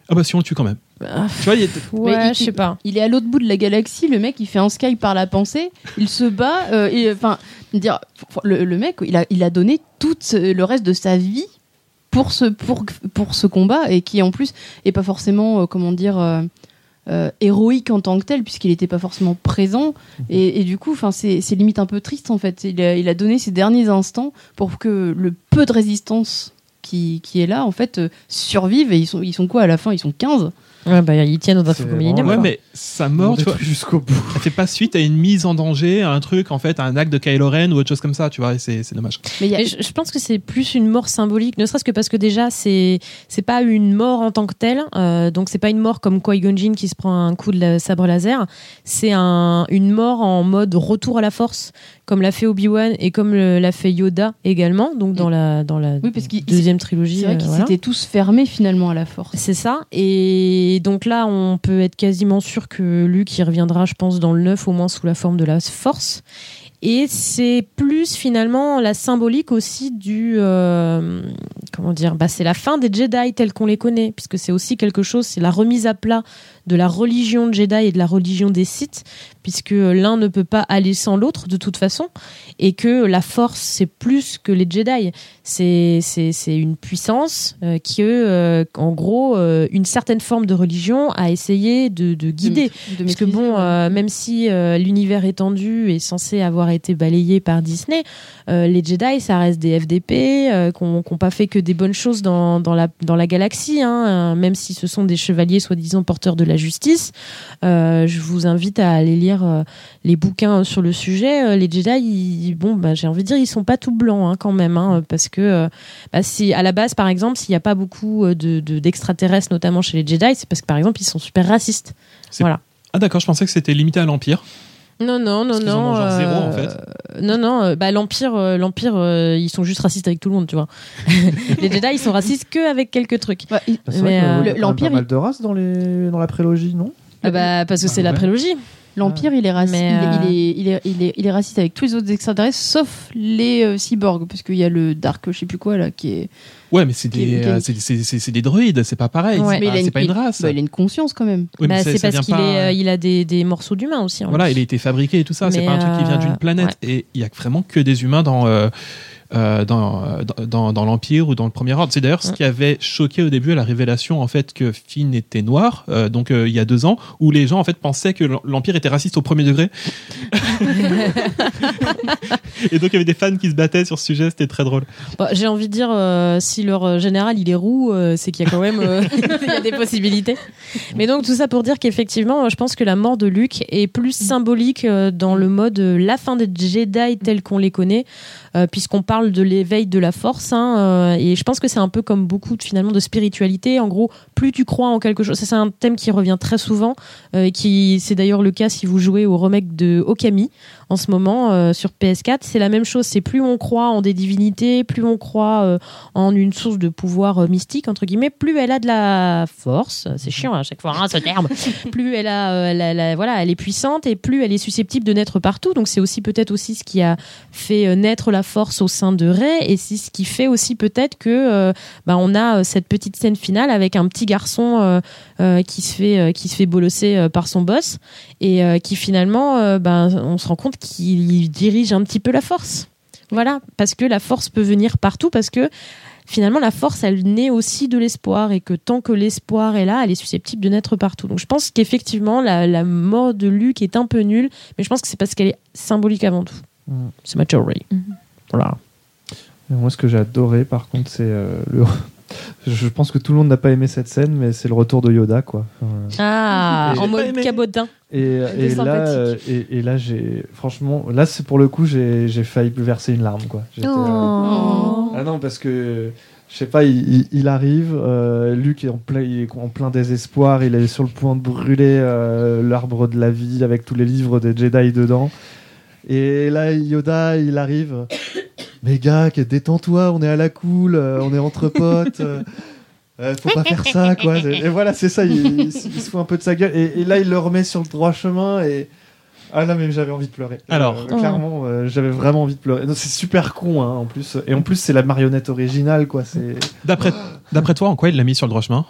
Ah bah si on le tue quand même. bah, Tu vois, il y a- Ouais, je sais pas. Il est à l'autre bout de la galaxie, le mec il fait un sky par la pensée, il se bat, euh, et, enfin, dire, le, le mec il a, il a donné tout ce- le reste de sa vie pour ce, pour, pour ce combat, et qui en plus est pas forcément, euh, comment dire, euh, euh, héroïque en tant que tel, puisqu'il n'était pas forcément présent, et, et du coup, enfin, c'est limite un peu triste en fait. Il a, il a donné ses derniers instants pour que le peu de résistance qui, qui est là, en fait, survive, et ils sont, ils sont quoi à la fin? Ils sont 15 Ouais, bah, ils tiennent au Draft C'est Millennium. ouais, mais sa mort, tu vois, jusqu'au bout. elle fait pas suite à une mise en danger, à un truc en fait, à un acte de Kylo Ren ou autre chose comme ça, tu vois, et c'est c'est dommage. Mais il y a- Mais je, je pense que c'est plus une mort symbolique, ne serait-ce que parce que déjà c'est c'est pas une mort en tant que telle, euh, donc c'est pas une mort comme Qui-Gon Jinn qui se prend un coup de la- sabre laser, c'est un, une mort en mode retour à la force, comme l'a fait Obi-Wan et comme l'a fait Yoda également, donc dans la dans la Oui, parce deuxième trilogie. C'est vrai euh, qu'ils voilà. s'étaient tous fermés finalement à la force. C'est ça. Et donc là, on peut être quasiment sûr que Luke, il reviendra, je pense, dans le 9, au moins sous la forme de la force. Et c'est plus finalement la symbolique aussi du. euh, comment dire bah, C'est la fin des Jedi tels qu'on les connaît, puisque c'est aussi quelque chose, c'est la remise à plat de la religion de Jedi et de la religion des Sith, puisque l'un ne peut pas aller sans l'autre de toute façon, et que la force, c'est plus que les Jedi. C'est une puissance euh, qui, euh, en gros, euh, une certaine forme de religion a essayé de, de guider. De Parce que bon, ouais. euh, même si euh, l'univers étendu est censé avoir été balayé par Disney, euh, les Jedi, ça reste des FDP euh, qui n'ont pas fait que des bonnes choses dans, dans, la, dans la galaxie, hein, euh, même si ce sont des chevaliers soi-disant porteurs de la justice. Euh, je vous invite à aller lire euh, les bouquins sur le sujet. Euh, les Jedi, ils- bon, bah, j'ai envie de dire, ils sont pas tout blancs hein, quand même, hein, parce que bah, si à la base, par exemple, s'il n'y a pas beaucoup de de- d'extraterrestres, notamment chez les Jedi, c'est parce que par exemple, ils sont super racistes. C'est- Voilà. Ah d'accord, je pensais que c'était limité à l'Empire. Non, non, non, Parce qu'ils en non. ont genre zéro, en euh, fait. Non, non. euh, Bah, l'empire, euh, l'empire, euh, ils sont juste racistes avec tout le monde, tu vois. les Jedi, ils sont racistes que avec quelques trucs. Bah, il- Bah, c'est Mais, vrai euh, qu'il y a l'Empire, pas mal de races dans, les... dans la prélogie, non? Ah bah, parce que c'est Ah la ouais. prélogie. L'Empire, il est raciste. Il, est- euh, il est, il, est, il, est, il est raciste avec tous les autres extraterrestres, sauf les euh, cyborgs, parce qu'il y a le Dark, je sais plus quoi là, qui est. Ouais, mais c'est des, euh, c'est- c'est- c'est- c'est des droïdes, c'est pas pareil, Ouais. c'est pas, il a c'est une- pas une il- race. Bah, il a une conscience quand même. Oui, bah, c'est parce qu'il pas- est, euh, il a des, des morceaux d'humains aussi. en Voilà, il a été fabriqué et tout ça. C'est pas un truc qui vient d'une planète. Et il y a vraiment que des humains dans. euh, euh, dans, euh, dans, dans- l'Empire ou dans le Premier Ordre. C'est d'ailleurs ce qui avait choqué au début à la révélation en fait que Finn était noir, euh, donc euh, il y a deux ans, où les gens en fait pensaient que l'Empire était raciste au premier degré. et donc il y avait des fans qui se battaient sur ce sujet, c'était très drôle. Bah, J'ai envie de dire, si leur général il est roux, c'est qu'il y a quand même il y a des possibilités. Mais donc tout ça pour dire qu'effectivement, je pense que la mort de Luke est plus symbolique dans le mode la fin des Jedi tels qu'on les connaît, euh, puisqu'on parle de l'éveil de la Force. hein, euh, et je pense que c'est un peu comme beaucoup finalement de spiritualité. En gros, plus tu crois en quelque chose, c'est un thème qui revient très souvent, euh, et qui c'est d'ailleurs le cas si vous jouez au remake de Okami en ce moment euh, sur PS4. C'est la même chose. C'est plus on croit en des divinités, plus on croit euh, en une source de pouvoir euh, mystique entre guillemets, plus elle a de la force. C'est chiant à chaque fois hein, ce terme. plus elle a, elle voilà, elle est puissante et plus elle est susceptible de naître partout. Donc c'est aussi peut-être aussi ce qui a fait naître la force au sein de Rey et c'est ce qui fait aussi peut-être que bah, on a cette petite scène finale avec un petit garçon qui se fait euh, qui se fait bolosser euh, par son boss et euh, qui finalement euh, ben, on se rend compte qu'il dirige un petit peu la force. Voilà, parce que la force peut venir partout, parce que finalement la force, elle naît aussi de l'espoir, et que tant que l'espoir est là, elle est susceptible de naître partout. Donc je pense qu'effectivement, la, la mort de Luke est un peu nulle, mais je pense que c'est parce qu'elle est symbolique avant tout. Mm. C'est ma théorie. Voilà. Et moi, ce que j'ai adoré, par contre, c'est euh, le. Je pense que tout le monde n'a pas aimé cette scène, mais c'est le retour de Yoda, quoi. Ah, Et- en mode cabotin. Et, là, euh, et, et là, j'ai franchement, là, c'est pour le coup, j'ai failli verser une larme, quoi. J'étais, euh, Oh. Ah non, parce que je sais pas, il, il- il arrive, euh, Luke est en plein, il est en plein désespoir, il est sur le point de brûler euh, l'arbre de la vie avec tous les livres des Jedi dedans. Et là, Yoda, il arrive. Mais gars, que- détends-toi, on est à la cool, euh, on est entre potes. euh, euh, faut pas faire ça, quoi. Et voilà, c'est ça, il, il se il se fout un peu de sa gueule. Et, et là, il le remet sur le droit chemin et. Ah là, mais j'avais envie de pleurer. Alors. Euh, clairement, euh, j'avais vraiment envie de pleurer. Non, C'est super con, hein, en plus. Et en plus, c'est la marionnette originale, quoi. C'est. D'après, d'après toi, en quoi il l'a mis sur le droit chemin?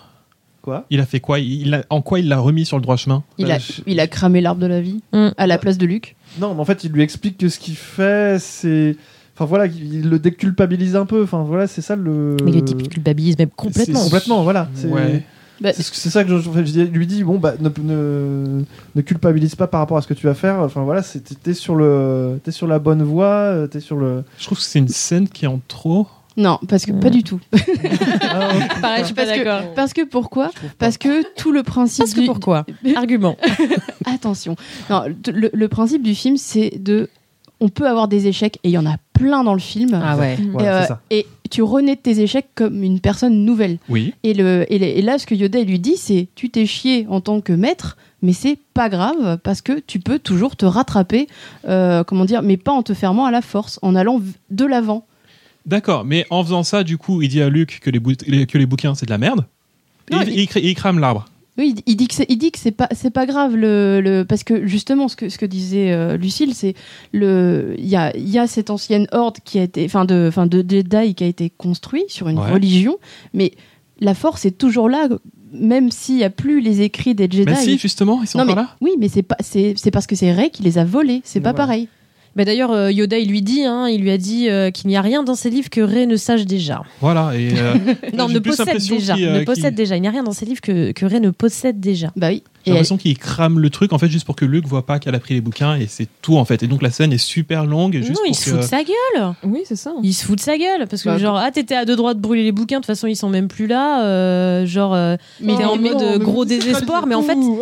Quoi? Il a fait quoi? Il a, En quoi il l'a remis sur le droit chemin? Il, a, je- il a cramé l'arbre de la vie Mm. à la place de Luc. Non, mais en fait, il lui explique que ce qu'il fait, c'est. Enfin voilà, il le déculpabilise un peu. Enfin voilà, c'est ça le. Mais il culpabilise même complètement. C'est- Complètement, voilà. C'est Ouais. Bah, ça que je, lui dis bon bah ne, ne, ne culpabilise pas par rapport à ce que tu vas faire. Enfin voilà, t'es sur le t'es sur la bonne voie, euh, t'es sur le. Je trouve que c'est une scène qui est en trop. Non, parce que pas du tout. Ah. Pareil, je suis pas parce, d'accord. que, parce que pourquoi Parce que tout le principe Parce que du- pourquoi Argument. Attention. Non, le, le principe du film, c'est de. On peut avoir des échecs et il y en a plein dans le film. Ah ouais. Voilà, et, euh, c'est ça. et tu renais de tes échecs comme une personne nouvelle. Oui. Et, le, et, le- et là, ce que Yoda lui dit, c'est tu t'es chié en tant que maître, mais c'est pas grave parce que tu peux toujours te rattraper, euh, comment dire, mais pas en te fermant à la force, en allant de l'avant. D'accord, mais en faisant ça, du coup, il dit à Luc que les, bou- que les bouquins c'est de la merde. Et Non, il, il- il cra- il crame l'arbre. Oui, il- dit que c'est, il dit que c'est pas, c'est pas grave le, le- parce que justement ce que ce que disait euh, Lucille, c'est le, il y a, il y a cette ancienne horde qui a été, enfin de, enfin de Jedi qui a été construit sur une Ouais. religion, mais la force est toujours là, même s'il y a plus les écrits des Jedi. Mais si, justement, ils sont non mais là. oui, mais c'est pas, c'est, c'est parce que c'est Rey qui les a volés, c'est pas Voilà. pareil. Mais d'ailleurs, euh, Yoda, il lui dit, hein, il lui a dit euh, qu'il n'y a rien dans ses livres que Rey ne sache déjà. Voilà. Et, euh, Non, ne possède déjà. euh, ne qu'il- possède déjà. Il n'y a rien dans ses livres que, que Rey ne possède déjà. Bah oui. J'ai l'impression qu'il crame le truc en fait juste pour que Luc voit pas qu'elle a pris les bouquins et c'est tout en fait. Et donc la scène est super longue et juste non, pour il se que- fout de sa gueule. Oui, c'est ça. Il se fout de sa gueule parce que Bah, genre ah t'étais à deux droits de brûler les bouquins de toute façon ils sont même plus là euh, genre euh, Mais t'es en mode non, euh, gros désespoir mais en fait non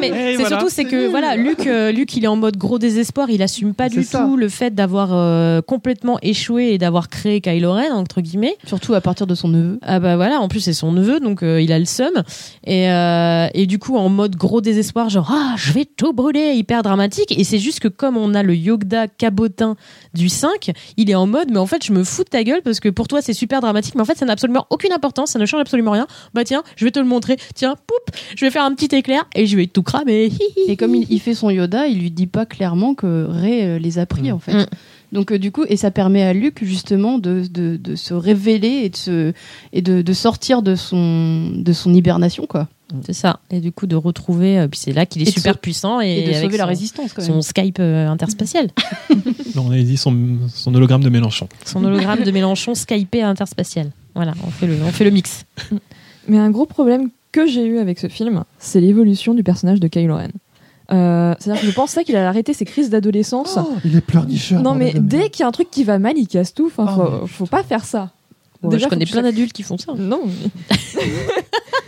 mais c'est voilà. surtout c'est que voilà Luc euh, Luc il est en mode gros désespoir il assume pas du ça. tout le fait d'avoir euh, complètement échoué et d'avoir créé Kylo Ren entre guillemets surtout à partir de son neveu. ah bah voilà, en plus c'est son neveu, donc euh, il a le seum. Et, euh, et du coup, en mode gros désespoir, genre ah je vais tout brûler, hyper dramatique. Et c'est juste que comme on a le Yoda cabotin du 5, il est en mode mais en fait je me fous de ta gueule parce que pour toi c'est super dramatique, mais en fait ça n'a absolument aucune importance, ça ne change absolument rien. Bah tiens, je vais te le montrer. Tiens, poup, je vais faire un petit éclair et je vais tout cramer. Et comme il, il fait son Yoda, il lui dit pas clairement que Rey euh, les a pris Mm. en fait. Mm. Donc euh, du coup, et ça permet à Luke justement de, de, de se révéler et de se et de, de sortir de son de son hibernation quoi. C'est ça. Et du coup de retrouver, euh, puis c'est là qu'il est Et super puissant et, Et, de avec sauver la résistance quand même. Son Skype euh, interspatial. Non, on avait dit son, son hologramme de Mélenchon. Son hologramme de Mélenchon Skypé interspatial. Voilà, on fait le, on fait le mix. Mais un gros problème que j'ai eu avec ce film, c'est l'évolution du personnage de Kylo Ren. Euh, C'est-à-dire que je pensais qu'il allait arrêter ses crises d'adolescence. Oh, il est pleurnicheur. non, mais dès qu'il y a un truc qui va mal, il casse tout. Enfin, faut, mais- faut pas faire ça. Déjà, je connais plein d'adultes qui font ça. Non, mais,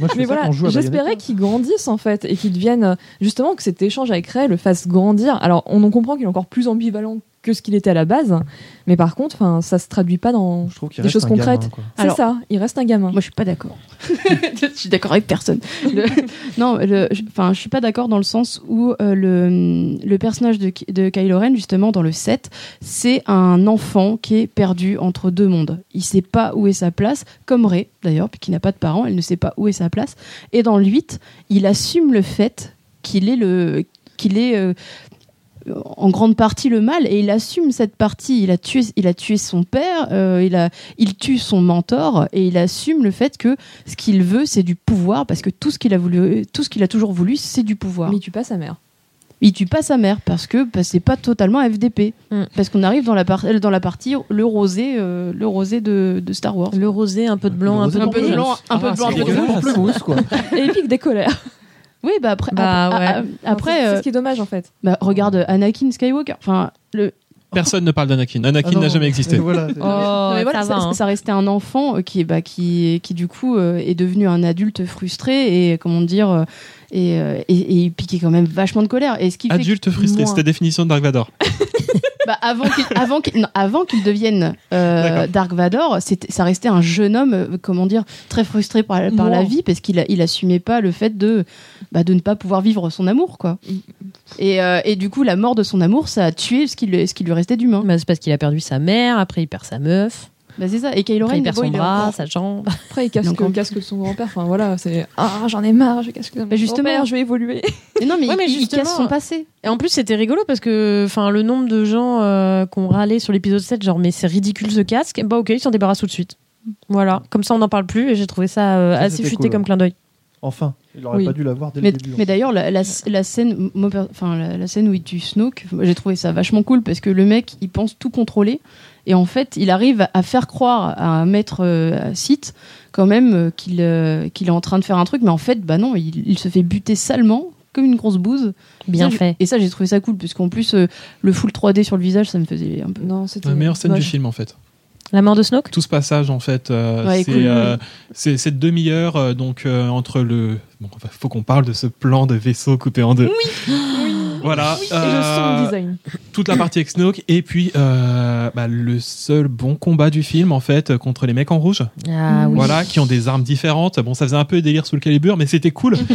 Moi, voilà, j'espérais Bayonetta. qu'il grandisse en fait et qu'il devienne euh, justement que cet échange avec Ray le fasse grandir. Alors, on en comprend qu'il est encore plus ambivalent que ce qu'il était à la base, mais par contre, enfin, ça se traduit pas dans Je trouve qu'il des reste choses un concrètes. C'est Alors- ça, il reste un gamin. Moi, je suis pas d'accord. je suis d'accord avec personne. Le- non, enfin, je suis pas d'accord dans le sens où euh, le, le personnage de, de Kylo Ren, justement, dans le 7, c'est un enfant qui est perdu entre deux mondes. Il sait pas où est sa place, comme Rey, d'ailleurs, puisqu'il n'a pas de parents, elle ne sait pas où est sa place. Et dans le 8, il assume le fait qu'il est le qu'il est euh, en grande partie le mal et il assume cette partie. Il a tué, il a tué son père, euh, il, a, il tue son mentor et il assume le fait que ce qu'il veut, c'est du pouvoir parce que tout ce qu'il a voulu, tout ce qu'il a toujours voulu, c'est du pouvoir. Mais il tue pas sa mère. il tue pas sa mère parce que bah, c'est pas totalement FDP. Mm. Parce qu'on arrive dans la, par- dans la partie le rosé, euh, le rosé de, de Star Wars. Le rosé, un peu de blanc, un peu Un de peu de rouge. blanc, un peu de blanc, un peu de rouge. Quoi. Et pique des colères. Oui, bah après, Bah, après, ouais. a- a- après, c'est euh, ce qui est dommage en fait. bah, regarde Anakin Skywalker. Enfin, le, Personne ne parle d'Anakin. Anakin Ah n'a jamais existé. Voilà, Oh, Non, mais voilà, ça ça, va, hein. ça restait un enfant euh, qui, bah, qui, qui du coup euh, est devenu un adulte frustré et comment dire euh, et, euh, et, et il piquait quand même vachement de colère. Et ce qui fait Adulte que frustré, moi- c'est ta définition de Dark Vador. bah, avant qu'il avant qu'il non, avant qu'il devienne euh. Dark Vador, c'était ça restait un jeune homme euh, comment dire très frustré par, par la vie parce qu'il a- il assumait pas le fait de bah, de ne pas pouvoir vivre son amour quoi. Et, euh, et du coup la mort de son amour ça a tué ce qui lui, ce qui lui restait d'humain. Bah, c'est parce qu'il a perdu sa mère, après il perd sa meuf, Bah, c'est ça. Et Kylo Ren il perd bon, son bras, sa jambe. Après, il casse Donc, le en- casque de son grand-père. Enfin voilà, c'est ah j'en ai marre, je casse le Bah, justement. grand-père, je vais évoluer. Mais non mais, Ouais, mais il, il justement, casse son passé. Et en plus, c'était rigolo parce que enfin, le nombre de gens euh, qui ont râlé sur l'épisode 7, genre, mais c'est ridicule ce casque, bah ok, ils s'en débarrassent tout de suite. Voilà, comme ça on n'en parle plus et j'ai trouvé ça euh, Ça, assez futé cool, comme ouais. clin d'œil. Enfin, il aurait Oui. pas dû l'avoir dès Mais, le début. mais d'ailleurs, la, la, la scène, enfin, la, la scène où il tue Snoke, j'ai trouvé ça vachement cool parce que le mec, il pense tout contrôler et en fait, il arrive à faire croire à un maître euh, Sith quand même euh, qu'il euh, qu'il est en train de faire un truc, mais en fait, bah non, il, il se fait buter salement comme une grosse bouse. Bien Ça, fait. Et ça, j'ai trouvé ça cool parce qu'en plus, euh, le full 3D sur le visage, ça me faisait un peu. Non, c'était La meilleure scène du film, en fait. La mort de Snoke Tout ce passage, en fait, euh, Ouais, c'est cool. euh, cette demi-heure euh, donc euh, entre le. Bon, faut qu'on parle de ce plan de vaisseau coupé en deux. Oui. Voilà. Et le euh, sound design. toute la partie avec Snoke et puis euh, bah, le seul bon combat du film en fait contre les mecs en rouge Ah oui. voilà qui ont des armes différentes bon ça faisait un peu délire sous le calibre mais c'était cool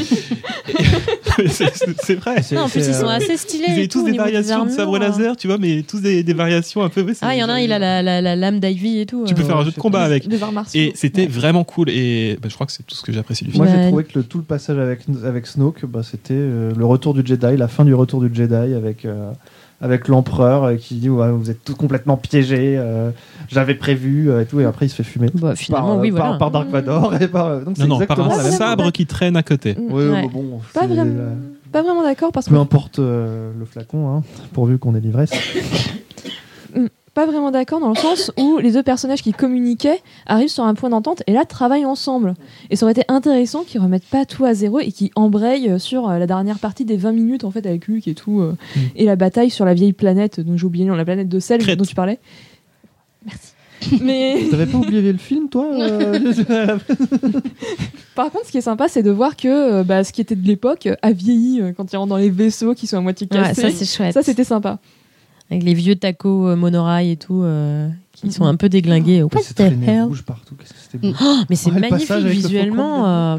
c'est vrai Non, en plus, ils sont euh, assez stylés. ils avaient tous des variations de sabre armures. laser tu vois mais tous des, des variations un peu ouais, Ah, il y en a un, il a la, la, la lame d'Ivy et tout. tu peux euh. faire un jeu de combat avec Des et c'était vraiment cool et bah, je crois que c'est tout ce que j'apprécie du film Moi, j'ai trouvé que le, tout le passage avec, avec Snoke, bah, c'était euh, le retour du Jedi, la fin du retour du Jedi avec, euh, avec l'empereur euh, qui dit ouais, Vous êtes tous complètement piégés, euh, j'avais prévu, euh, et tout, et après il se fait fumer. Bah, finalement, par, oui, par- voilà. par Dark Vador. Et par, donc c'est non non par exactement un sabre qui traîne à côté Mm. Ouais, Ouais. bah, bon, Pas vraiment, euh, pas vraiment d'accord parce que peu importe euh, le flacon, hein, pourvu qu'on ait l'ivresse. pas vraiment d'accord dans le sens où les deux personnages qui communiquaient arrivent sur un point d'entente et là travaillent ensemble. Et ça aurait été intéressant qu'ils remettent pas tout à zéro et qu'ils embrayent sur euh, la dernière partie des 20 minutes en fait avec Luke et tout euh, Mm. et la bataille sur la vieille planète dont j'ai oublié la planète de sel dont tu parlais. Merci. Mais T'avais pas oublié le film, toi euh, par contre, ce qui est sympa, c'est de voir que bah, ce qui était de l'époque a vieilli quand ils rentrent dans les vaisseaux qui sont à moitié Ouais, cassés. ça, c'est chouette. Ça, c'était sympa. Avec les vieux tacos euh, monorail et tout, euh, qui sont un peu traîné hell rouge partout, qu'est-ce que c'était beau. Oh, Mais c'est magnifique visuellement. euh,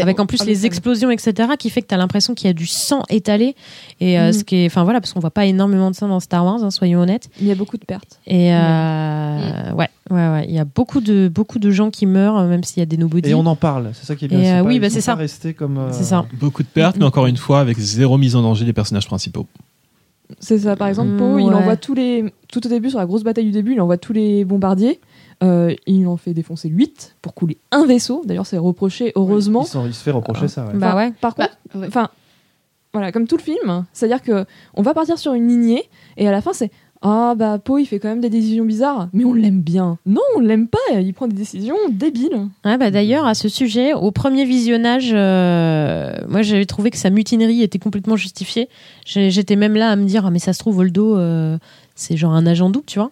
avec en plus Ah, les explosions, etc., qui fait que tu as l'impression qu'il y a du sang étalé. Et euh, Mhm. ce qui est. Enfin voilà, parce qu'on voit pas énormément de ça dans Star Wars, hein, soyons honnêtes. Il y a beaucoup de pertes. Et euh, ouais, ouais, ouais. Il y a beaucoup de, beaucoup de gens qui meurent, même s'il y a des nobody. Et on en parle, c'est ça qui est bien. Et, euh, pas- oui, bah, c'est ça. comme. euh, C'est ça. beaucoup de pertes mais encore une fois avec zéro mise en danger des personnages principaux C'est ça, par exemple, Poe, il ouais. envoie tous les. Tout au début, sur la grosse bataille du début, il envoie tous les bombardiers. Euh, il en fait défoncer 8 pour couler un vaisseau. D'ailleurs, c'est reproché, heureusement. Il se fait reprocher ça, ouais. Bah ouais. Par Bah, contre, ouais. enfin, voilà, comme tout le film, c'est-à-dire que on va partir sur une lignée et à la fin, c'est ah bah Poe, il fait quand même des décisions bizarres, mais on l'aime bien. Non, on l'aime pas. Il prend des décisions débiles. Ouais, bah d'ailleurs, à ce sujet, au premier visionnage, euh, moi j'avais trouvé que sa mutinerie était complètement justifiée. J'étais même là à me dire, ah, mais ça se trouve, Voldo, euh, c'est genre un agent double, tu vois.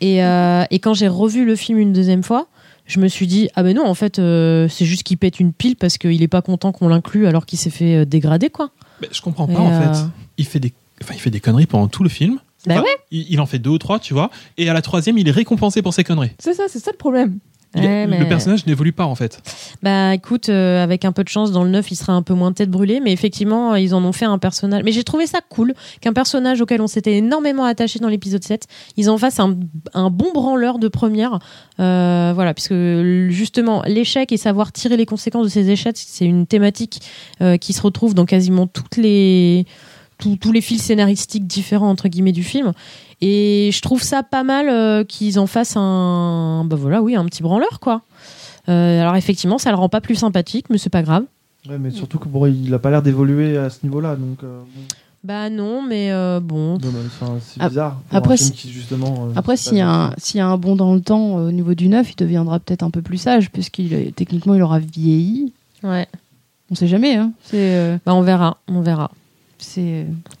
Et, euh, et quand j'ai revu le film une deuxième fois, je me suis dit, ah ben non, en fait, euh, c'est juste qu'il pète une pile parce qu'il est pas content qu'on l'inclue alors qu'il s'est fait dégrader, quoi. Mais je comprends pas Et, en euh, fait il fait des enfin, il fait des conneries pendant tout le film Bah Enfin, ouais. il, il en fait deux ou trois tu vois et à la troisième il est récompensé pour ses conneries C'est ça, c'est ça le problème. Il mais- le personnage n'évolue pas en fait Bah écoute, euh, avec un peu de chance, dans le 9, il serait un peu moins tête brûlée, mais effectivement, ils en ont fait un personnage. Mais j'ai trouvé ça cool qu'un personnage auquel on s'était énormément attaché dans l'épisode 7, ils en fassent un, un bon branleur de première. Euh, voilà, puisque justement, l'échec et savoir tirer les conséquences de ces échecs, c'est une thématique euh, qui se retrouve dans quasiment toutes les. Tous- tous les fils scénaristiques différents entre guillemets du film et je trouve ça pas mal euh, qu'ils en fassent un bah voilà oui un petit branleur quoi euh, alors effectivement, ça le rend pas plus sympathique, mais c'est pas grave. Ouais, mais surtout que bon, il a pas l'air d'évoluer à ce niveau-là, donc euh, bon, Bah non, mais euh, bon. c'est bizarre. après, si- qui, justement, Après, s'il y, a un- s'il y a un bond dans le temps euh, au niveau du neuf, il deviendra peut-être un peu plus sage, puisqu'il techniquement il aura vieilli. Ouais. On sait jamais, hein. C'est. euh, Bah on verra, on verra.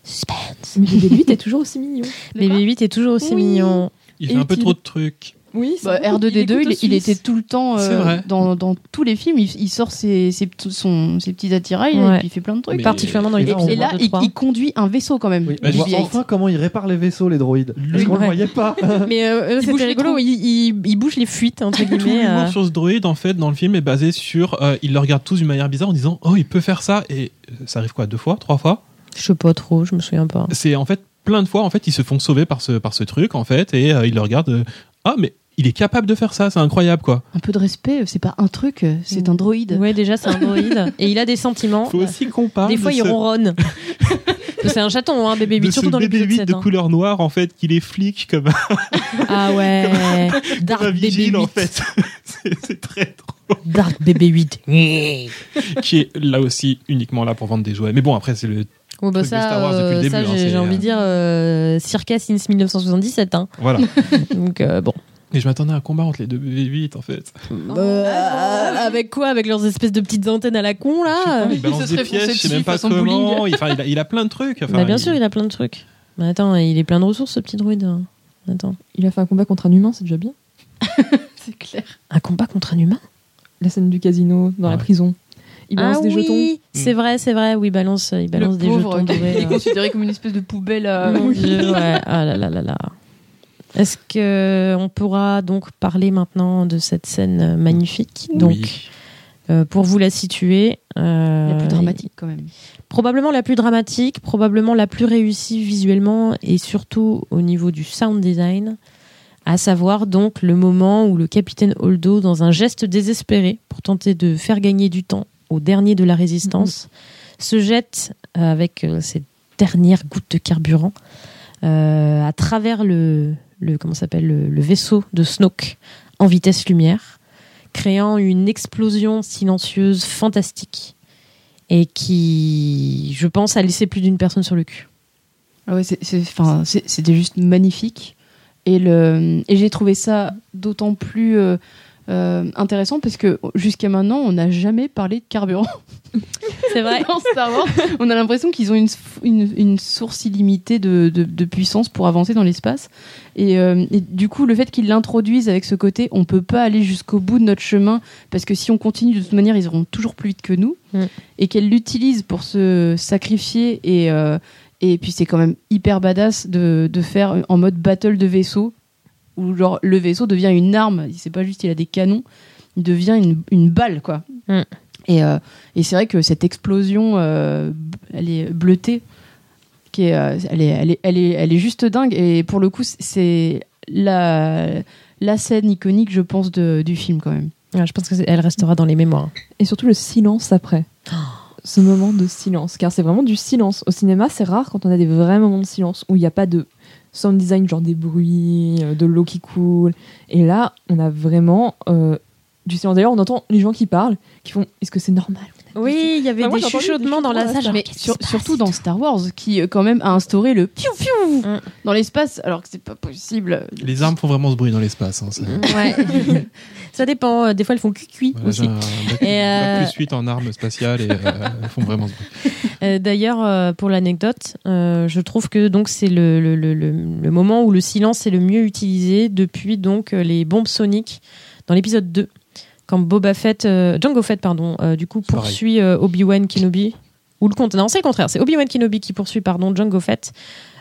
C'est. Mais Bébé 8 est toujours aussi mignon. Bébé 8 est toujours aussi Oui. mignon. Il Et fait un peu trop de trucs. Oui, c'est Bah, vrai, R2D2, il, il était tout le temps euh, dans, dans tous les films. Il, il sort ses, ses, petits- son- ses petits attirails Ouais. et puis il fait plein de trucs. Mais- Particulièrement dans Et les là, on Et là, deux, il, il conduit un vaisseau quand même. Oui, Bah, on voit BB-8. enfin comment il répare les vaisseaux, les droïdes. Parce qu'on Ouais. le voyait pas. Mais euh, Il c'était rigolo, il, il, il bouge les fuites, entre Tout guillemets. l'humour euh. sur ce droïde, en fait, dans le film, est basé sur. euh, ils le regardent tous d'une manière bizarre en disant Oh, il peut faire ça. Et euh, ça arrive quoi Deux fois Trois fois? Je sais pas trop, je me souviens pas. C'est en fait plein de fois, en fait, ils se font sauver par ce, par ce truc, en fait, et euh, ils le regardent. euh, ah, mais il est capable de faire ça, c'est incroyable, quoi. Un peu de respect, c'est pas un truc, c'est un droïde. Ouais, déjà, c'est un droïde. Et il a des sentiments. Faut aussi qu'on parle Des fois, de il ce- ronronne. c'est un chaton, hein, bébé 8, de ce surtout dans bébé l'épisode 8 7. de hein. couleur noire, en fait, qu'il est flic comme Ah ouais. Dark un bébé vigile, 8. en fait. c'est c'est très drôle. Dark bébé 8. Qui est là aussi uniquement là pour vendre des jouets. Mais bon, après, c'est le. Bon, bah ça, Star Wars depuis le euh, début, ça hein, j'ai envie de dire euh, circa since 1977. Hein. Voilà. Donc, euh, bon. Et je m'attendais à un combat entre les deux bébés 8, en fait. Euh, avec quoi? Avec leurs espèces de petites antennes à la con, là? Il balance se des pièges, je sais même pas façon comment. Il, enfin, il, a, il a plein de trucs. Enfin, Bah, Bien sûr, il a plein de trucs. Mais attends, il est plein de ressources, ce petit droïde. hein. Attends. Il a fait un combat contre un humain, c'est déjà bien. C'est clair. Un combat contre un humain? La scène du casino, dans la prison. Il balance ah des oui, jetons. C'est vrai, c'est vrai. Oui, il balance, il balance le des pauvre, jetons dorés. est euh. considéré comme une espèce de poubelle à. Mon Dieu, ouais. Ah là là là là. Est-ce que on pourra donc parler maintenant de cette scène euh, magnifique? Donc, Oui. euh, pour vous la situer, euh, La plus dramatique quand même. probablement la plus dramatique, probablement la plus réussie visuellement et surtout au niveau du sound design, à savoir donc le moment où le capitaine Holdo, dans un geste désespéré pour tenter de faire gagner du temps au dernier de la résistance, se jette euh, avec euh, ses dernières gouttes de carburant euh, à travers le, le comment s'appelle le, le vaisseau de Snoke en vitesse lumière, créant une explosion silencieuse fantastique et qui, je pense, a laissé plus d'une personne sur le cul. Ah ouais, c'était juste magnifique. Et, le, et j'ai trouvé ça d'autant plus euh, intéressant parce que jusqu'à maintenant, on n'a jamais parlé de carburant. C'est vrai. Dans Star Wars, on a l'impression qu'ils ont une, une, une source illimitée de, de, de puissance pour avancer dans l'espace. Et, euh, et du coup, le fait qu'ils l'introduisent avec ce côté, on peut pas aller jusqu'au bout de notre chemin parce que si on continue de toute manière, ils iront toujours plus vite que nous. Mm. Et qu'elle l'utilise pour se sacrifier et, euh, et puis c'est quand même hyper badass de, de faire en mode battle de vaisseau où genre le vaisseau devient une arme. C'est pas juste il a des canons, il devient une, une balle quoi. Mm. Et, euh, et c'est vrai que cette explosion, euh, elle est bleutée, qui est, euh, elle, est, elle, est, elle, est, elle est juste dingue. Et pour le coup, c'est la, la scène iconique, je pense, de, du film quand même. Ouais, je pense qu'elle restera dans les mémoires. Et surtout le silence après. Ce moment de silence. Car c'est vraiment du silence. Au cinéma, c'est rare quand on a des vrais moments de silence où il n'y a pas de sound design, genre des bruits, euh, de l'eau qui coule. Et là, on a vraiment euh, du silence. D'ailleurs, on entend les gens qui parlent, qui font Est-ce que c'est normal Oui, il y avait Enfin, des chuchotements dans la salle. Mais sur- surtout dans Star Wars, qui euh, quand même a instauré le piou piou Mm. dans l'espace, alors que c'est pas possible. Les armes font vraiment ce bruit dans l'espace. hein, ça. Ouais. ça dépend. euh, Des fois, elles font cuit Voilà, aussi. un bac, Et, euh, bac plus 8 en armes spatiales et euh, elles font vraiment ce bruit. Euh, D'ailleurs, euh, pour l'anecdote, euh, je trouve que donc c'est le, le, le, le- le moment où le silence est le mieux utilisé depuis donc euh, les bombes soniques dans l'épisode 2, quand Boba Fett, euh, Jango Fett, pardon, euh, du coup poursuit euh, Obi-Wan Kenobi. Ou le contraire, non, c'est le contraire, c'est Obi-Wan Kenobi qui poursuit pardon Jango Fett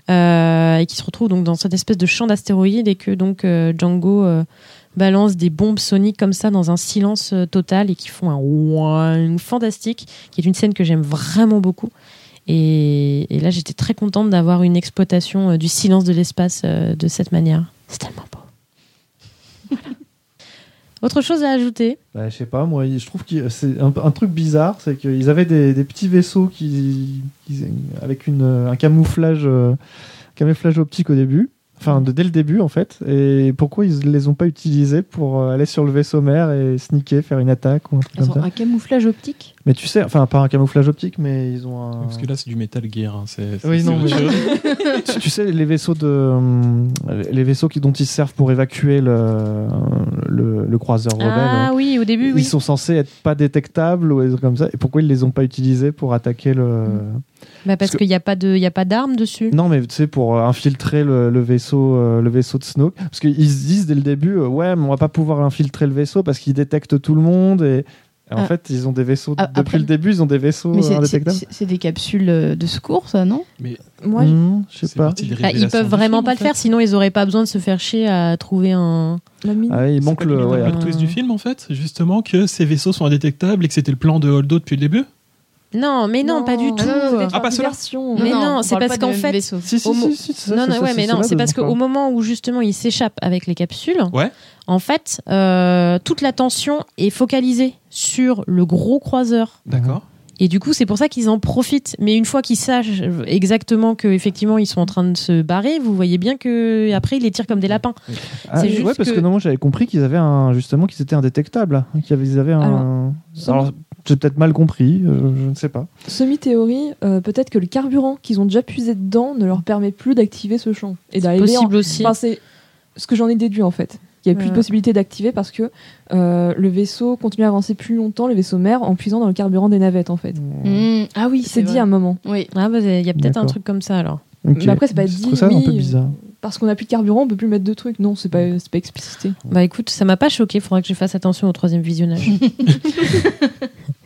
et qui se retrouve donc dans cette espèce de champ d'astéroïdes et que donc Django balance des bombes soniques comme ça dans un silence total et qui font un ouin fantastique, qui est une scène que j'aime vraiment beaucoup. Et, et là, j'étais très contente d'avoir une exploitation du silence de l'espace de cette manière. C'est tellement beau. Autre chose à ajouter Bah, je sais pas, moi, je trouve que c'est un, truc bizarre, c'est qu'ils avaient des, petits vaisseaux qui, avec une, un camouflage, euh, camouflage optique au début. Enfin, de, dès le début, en fait. Et pourquoi ils les ont pas utilisés pour euh, aller sur le vaisseau mère et sneaker, faire une attaque ou un truc comme ça un camouflage optique Mais tu sais, enfin, pas un camouflage optique, mais ils ont un. Parce que là, c'est du Metal Gear. hein, c'est- c'est- Oui, c'est non, autre mais- chose. tu, tu sais, les vaisseaux de, hum, les vaisseaux qui, dont ils servent pour évacuer le, le, le croiseur rebelle. Ah oui, au début, Ils oui. sont censés être pas détectables ou des trucs comme ça. Et pourquoi ils les ont pas utilisés pour attaquer le Bah, parce parce que- qu'il n'y a pas de, il y a pas d'armes dessus. Non, mais tu sais, pour euh, infiltrer le, le vaisseau, euh, le vaisseau de Snoke, parce qu'ils se disent dès le début, euh, ouais, mais on va pas pouvoir infiltrer le vaisseau parce qu'il détecte tout le monde et. et en Ah. fait, ils ont des vaisseaux. Ah, depuis après- le début, ils ont des vaisseaux indétectables. c'est- des capsules de secours, ça, non? Mais Moi, je- Hmm, je sais pas. Ah, ils peuvent vraiment film, pas en le faire, sinon ils auraient pas besoin de se faire chier à trouver un. la mine. Ah, il C'est manque pas le. ouais, le twist du film en fait, justement que ces vaisseaux sont indétectables et que c'était le plan de Holdo depuis le début? Non, mais non, pas du tout. Ah, non, non, c'était Ah, pas cela diversion. Mais non, on c'est parce qu'en fait-. Si, si, mo- si, ça, Non, non, ça, ouais, mais non, c'est parce qu'au moment où justement il s'échappe avec les capsules, Ouais. en fait, euh, toute l'attention est focalisée sur le gros croiseur. D'accord. Et du coup, c'est pour ça qu'ils en profitent. Mais une fois qu'ils sachent exactement que effectivement ils sont en train de se barrer, vous voyez bien que après ils les tirent comme des lapins. Ah, C'est ouais, parce que, que- non, moi j'avais compris qu'ils avaient un, justement qu'ils étaient indétectables, hein, qu'ils avaient, ils avaient un. Alors, Alors, j'ai peut-être mal compris, euh, je ne sais pas. Semi-théorie, euh, peut-être que le carburant qu'ils ont déjà puisé dedans ne leur permet plus d'activer ce champ. Et d'arriver en- Possible aussi. Enfin, c'est ce que j'en ai déduit en fait. Il n'y a plus de possibilité d'activer parce que euh, le vaisseau continue à avancer plus longtemps, le vaisseau mère, en puisant dans le carburant des navettes en fait. Mmh. Ah oui, C'est dit à un moment. Oui. Ah, bah, il y a peut-être un truc comme ça alors. Mais après, c'est pas dit. ça un oui, peu bizarre. Parce qu'on n'a plus de carburant, on peut plus mettre de trucs. Non, c'est pas, c'est pas explicité. Bah écoute, ça m'a pas choqué. Faudra que je fasse attention au troisième visionnage,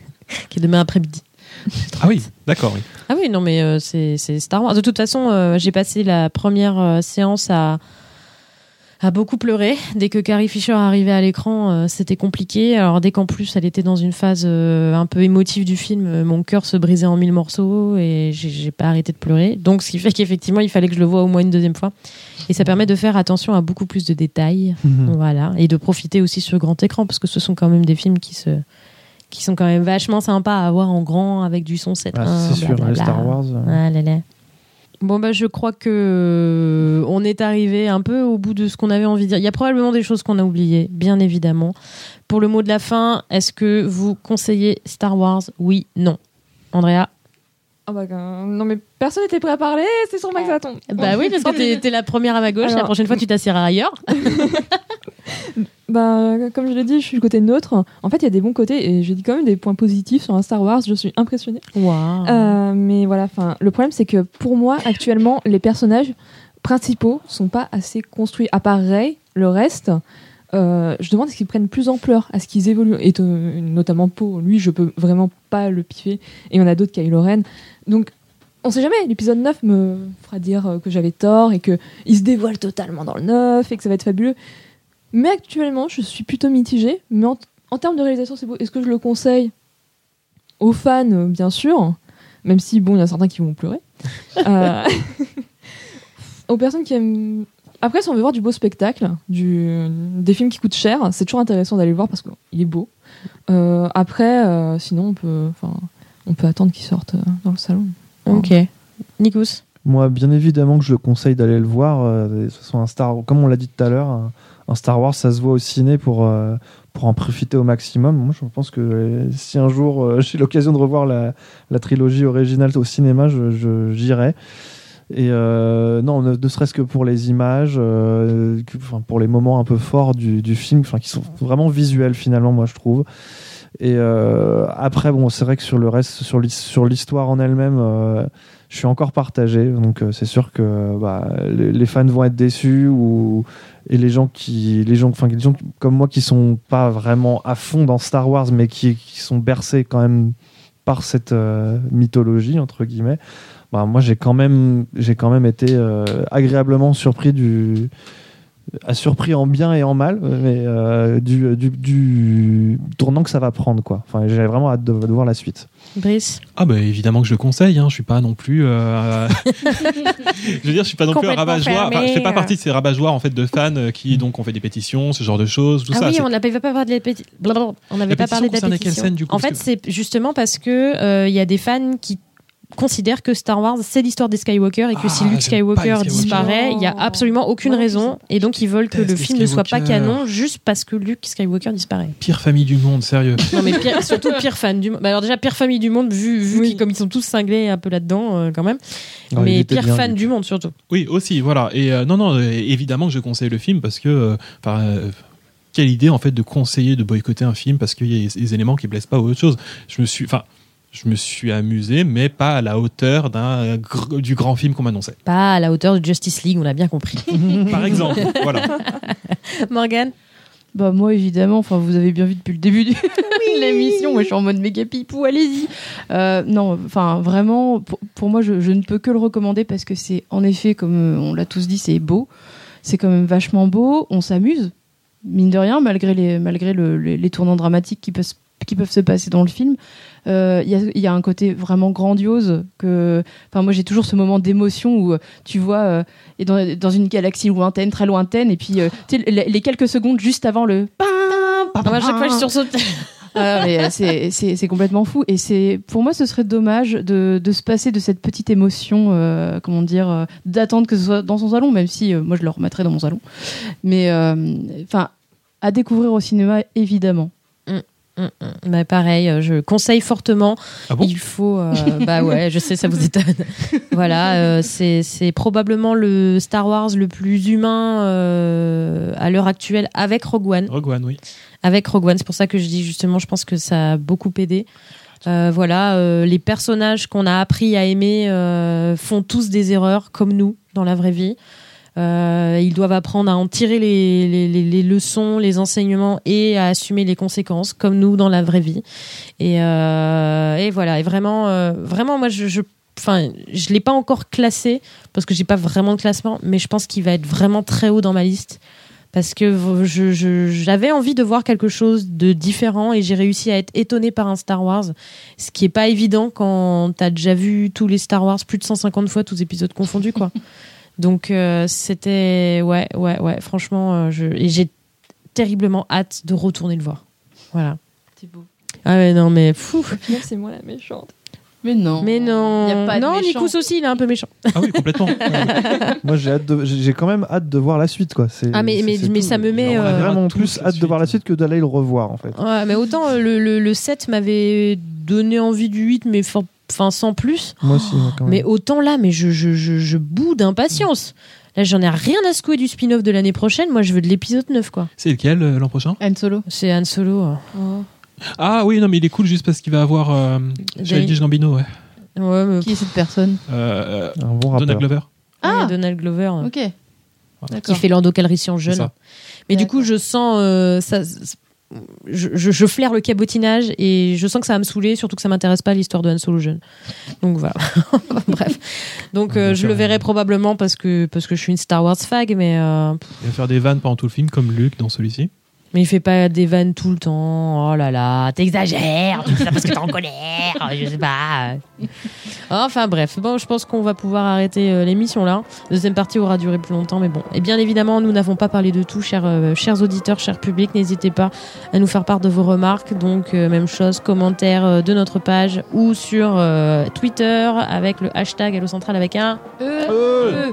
qui est demain après-midi. Ah oui, d'accord. Oui. Ah oui, non, mais euh, c'est c'est Star Wars. De toute façon, euh, j'ai passé la première euh, séance à, à beaucoup pleurer. Dès que Carrie Fisher arrivait à l'écran, c'était compliqué. Alors, dès qu'en plus, elle était dans une phase un peu émotive du film, mon cœur se brisait en mille morceaux et j'ai j'ai pas arrêté de pleurer. Donc, ce qui fait qu'effectivement, il fallait que je le voie au moins une deuxième fois. Et ça permet de faire attention à beaucoup plus de détails. Mhm. Voilà. Et de profiter aussi sur grand écran, parce que ce sont quand même des films qui se qui sont quand même vachement sympas à voir en grand avec du son 7 Ah, c'est sûr, les Star Wars. euh, ah là là. Bon bah je crois que euh, on est arrivé un peu au bout de ce qu'on avait envie de dire. Il y a probablement des choses qu'on a oubliées, bien évidemment. Pour le mot de la fin, est-ce que vous conseillez Star Wars? Oui, non. Andrea? Ah bah, euh, non, mais personne n'était prêt à parler, c'est sur Max. Bah oui, parce que t'es t'es la première à ma gauche. la prochaine fois, tu t'assieras ailleurs. Bah, comme je l'ai dit, je suis le côté neutre. En fait, il y a des bons côtés et j'ai dit quand même des points positifs sur un Star Wars. Je suis impressionnée. Euh, mais voilà, enfin, le problème c'est que pour moi, actuellement, les personnages principaux sont pas assez construits. À part Rey, le reste, euh, je demande à ce qu'ils prennent plus ampleur, à ce qu'ils évoluent. Et euh, notamment Poe, lui, je peux vraiment pas le piffer. Et on a d'autres, Kylo Ren. Donc, on sait jamais. L'épisode 9 me fera dire euh, que j'avais tort et que il se dévoile totalement dans le 9 et que ça va être fabuleux. Mais actuellement, je suis plutôt mitigée. Mais en, en termes de réalisation, c'est beau. Est-ce que je le conseille aux fans, euh, bien sûr, même si bon, il y en a certains qui vont pleurer. Euh, aux personnes qui aiment. Après, si on veut voir du beau spectacle, du... des films qui coûtent cher, c'est toujours intéressant d'aller le voir parce qu'il est beau. Euh, après, euh, sinon, on peut, enfin, on peut attendre qu'il sorte dans le salon. Ok. Nikos? Moi, bien évidemment que je le conseille d'aller le voir. euh, ce soit un Star, comme on l'a dit tout à l'heure, Star Wars, ça se voit au ciné pour euh, pour en profiter au maximum. Moi, je pense que euh, si un jour euh, j'ai l'occasion de revoir la, la trilogie originale au cinéma, je- je- j'irai. Et non, ne, serait-ce que pour les images, pour les moments un peu forts du, film, qui sont vraiment visuels finalement, moi je trouve. Et après, bon, c'est vrai que sur le reste, sur l'his- sur l'histoire en elle-même, je suis encore partagé. Donc c'est sûr que bah, les, les fans vont être déçus ou et les gens qui, les gens, enfin les gens comme moi qui sont pas vraiment à fond dans Star Wars, mais qui, sont bercés quand même par cette euh, mythologie entre guillemets. Bah, moi j'ai quand même, j'ai quand même été euh, agréablement surpris du à surpris en bien et en mal, mais euh, du, du, du tournant que ça va prendre. quoi. Enfin, J'ai vraiment hâte de, de voir la suite. Brice Ah bah évidemment que je le conseille. Hein. Je suis pas non plus. euh, je veux dire, je suis pas non plus un. Enfin, je fais pas partie de ces rabat-joie en fait de fans euh, qui donc ont fait des pétitions, ce genre de choses, tout ah ça. oui, on n'avait pas parlé de la pétition. On n'avait pas parlé de la concernait quelle pétition. scène, du coup, en fait, c'est justement parce que euh, il y a des fans qui considère que Star Wars c'est l'histoire des Skywalker et que si Ah, Luke Skywalker Skywalker. disparaît, il y a absolument aucune raison et donc ils veulent que le film ne soit pas canon juste parce que Luke Skywalker disparaît. Pire famille du monde, sérieux. Non mais pire- surtout pire fan du monde. Bah, alors déjà pire famille du monde vu, vu Oui. comme ils sont tous cinglés un peu là-dedans euh, quand même. Non, mais pire fan Luke. du monde surtout. Oui, aussi, voilà. Et euh, non, non, euh, évidemment que je conseille le film parce que, quelle idée en fait de conseiller de boycotter un film parce qu'il y a des, éléments qui plaisent pas ou autre chose. Je me suis, enfin, je me suis amusé, mais pas à la hauteur d'un gr- du grand film qu'on m'annonçait. Pas à la hauteur de Justice League, on a bien compris. Par exemple, voilà. Morgan Bah moi évidemment, enfin vous avez bien vu depuis le début de l'émission, moi je suis en mode méga pipou, allez-y. Euh, non, enfin vraiment, pour, pour moi je, je ne peux que le recommander parce que c'est en effet, comme euh, on l'a tous dit, c'est beau, c'est quand même vachement beau, on s'amuse, mine de rien, malgré les, malgré le- les, les tournants dramatiques qui peuvent, qui peuvent se passer dans le film. Euh, Il y, a, il y a un côté vraiment grandiose que, enfin moi j'ai toujours ce moment d'émotion où euh, tu vois euh, et dans, dans une galaxie lointaine, très lointaine, et puis euh, les, les quelques secondes juste avant le à chaque fois je sursaute. ah, euh, c'est- complètement fou. Et c'est pour moi, ce serait dommage de, de se passer de cette petite émotion, euh, comment dire, euh, d'attendre que ce soit dans son salon, même si euh, moi je le remettrais dans mon salon. Mais euh, enfin, à découvrir au cinéma, évidemment. Mm, mm. Bah, pareil, euh, je conseille fortement. Ah bon? Il faut. euh, bah ouais, je sais, ça vous étonne. voilà, euh, c'est probablement le Star Wars le plus humain euh, à l'heure actuelle avec Rogue One. Rogue One, oui. Avec Rogue One, c'est pour ça que je dis justement, je pense que ça a beaucoup aidé. Voilà, les personnages qu'on a appris à aimer font tous des erreurs, comme nous, dans la vraie vie. Euh, ils doivent apprendre à en tirer les, leçons, les enseignements et à assumer les conséquences, comme nous dans la vraie vie. Et, euh, voilà, et vraiment, euh, vraiment, moi, je, je, enfin, je l'ai pas encore classé parce que j'ai pas vraiment de classement, mais je pense qu'il va être vraiment très haut dans ma liste parce que j'avais envie de voir quelque chose de différent et j'ai réussi à être étonnée par un Star Wars, ce qui est pas évident quand t'as déjà vu tous les Star Wars plus de 150 fois, tous épisodes confondus, quoi. Donc euh, c'était ouais ouais ouais franchement euh, j'ai terriblement hâte de retourner le voir. Voilà. C'est beau. Ah ouais non mais fou. C'est moi la méchante. Mais non. Mais non. Y a pas de non. Nikos aussi, il est un peu méchant. Ah oui, complètement. Moi, j'ai hâte j'ai j'ai quand même hâte de voir la suite, quoi. C'est- Ah, mais- mais- mais ça me met, J'ai euh, vraiment plus hâte de voir la suite. suite que d'aller le revoir, en fait. Ouais, mais autant euh, le, le, le 7 m'avait donné envie du 8, mais for- enfin sans plus. Moi aussi, moi, quand même. Mais autant là, mais je, je, je, je boue d'impatience. Là, j'en ai rien à secouer du spin-off de l'année prochaine. Moi, je veux de l'épisode 9, quoi. C'est lequel euh, l'an prochain? Han Solo. C'est Han Solo. euh. Ah oui, non, mais il est cool juste parce qu'il va avoir euh, Childish Gambino, ouais. Ouais, mais Qui est cette personne? Euh, euh, Un bon rappeur. Donald Glover. Ah, Ah. Donald Glover. Ok. qui D'accord. fait Lando Calrissian C'est jeune. ça. Mais du coup, je sens euh, ça. Je, je, je flaire le cabotinage et je sens que ça va me saouler, surtout que ça m'intéresse pas l'histoire de Han Solo jeune. Donc voilà. Bref. Donc euh, je le verrai probablement parce que parce que je suis une Star Wars fag, mais euh, Il va faire des vannes pendant tout le film, comme Luke dans celui-ci. Mais il fait pas des vannes tout le temps. Oh là là, t'exagères. Tu dis ça parce que t'es en colère. Je sais pas. Enfin bref, bon, je pense qu'on va pouvoir arrêter euh, l'émission là. La deuxième partie aura duré plus longtemps, mais bon. Et bien évidemment, nous n'avons pas parlé de tout, chers, euh, chers auditeurs, chers publics. N'hésitez pas à nous faire part de vos remarques. Donc, euh, même chose, commentaires euh, de notre page ou sur euh, Twitter avec le hashtag Hello Central avec un E.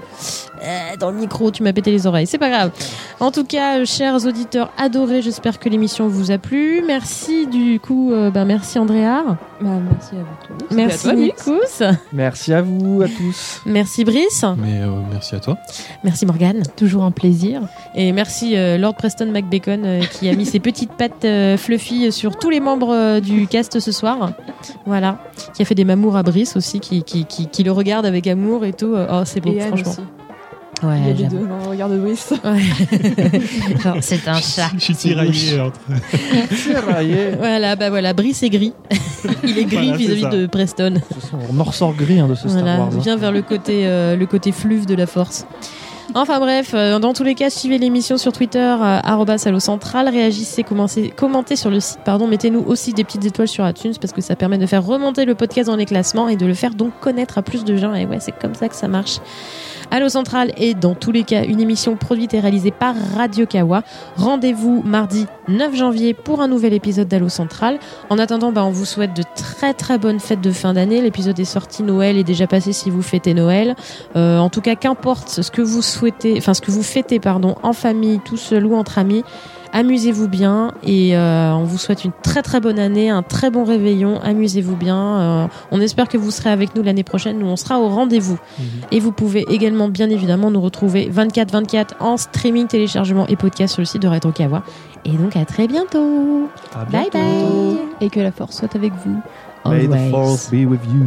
Euh, dans le micro, tu m'as pété les oreilles. C'est pas grave. En tout cas, euh, chers auditeurs adorés, j'espère que l'émission vous a plu. Merci du coup, euh, ben, merci Andrea. Bah, merci à vous tous. Merci à toi, Mix. Nikos. Merci à vous, à tous. Merci Brice. Mais euh, merci à toi. Merci Morgane. Toujours un plaisir. Et merci euh, Lord Preston McBacon euh, qui a mis ses petites pattes euh, fluffy sur tous les membres euh, du cast ce soir. Voilà. Qui a fait des mamours à Brice aussi, qui, qui, qui, qui le regarde avec amour et tout. Oh, c'est beau, Et franchement. Ouais, Il y a les deux dans le regard de Brice. Ouais. C'est un chat. Je suis tiraillé entre. Tiraillé. Voilà, bah voilà, Brice est gris. Il est gris Voilà, vis-à-vis de Preston. De toute façon, On en ressort gris hein, de ce Star Voilà, Wars. hein. viens vers le côté, euh, le côté fleuve de la force. Enfin bref, euh, dans tous les cas, suivez l'émission sur Twitter, euh, arobase Allo Central, réagissez, commencez- commentez sur le site, pardon, mettez-nous aussi des petites étoiles sur iTunes parce que ça permet de faire remonter le podcast dans les classements et de le faire donc connaître à plus de gens. Et ouais, c'est comme ça que ça marche. Allo Central est dans tous les cas une émission produite et réalisée par Radio Kawa. Rendez-vous mardi 9 janvier pour un nouvel épisode d'Allo Central. En attendant, bah, on vous souhaite de très très bonnes fêtes de fin d'année. L'épisode est sorti, Noël est déjà passé si vous fêtez Noël. Euh, en tout cas, qu'importe ce que vous souhaitez, enfin ce que vous fêtez, pardon, en famille, tout seul ou entre amis. Amusez-vous bien et euh, on vous souhaite une très très bonne année, un très bon réveillon. Amusez-vous bien. Euh, on espère que vous serez avec nous l'année prochaine. Nous, on sera au rendez-vous. Et vous pouvez également, bien évidemment, nous retrouver 24-24 en streaming, téléchargement et podcast sur le site de Retro Kawa. Et donc, à très bientôt. À Bye bientôt. bye. Et que la force soit avec vous. May the Always. force be with you.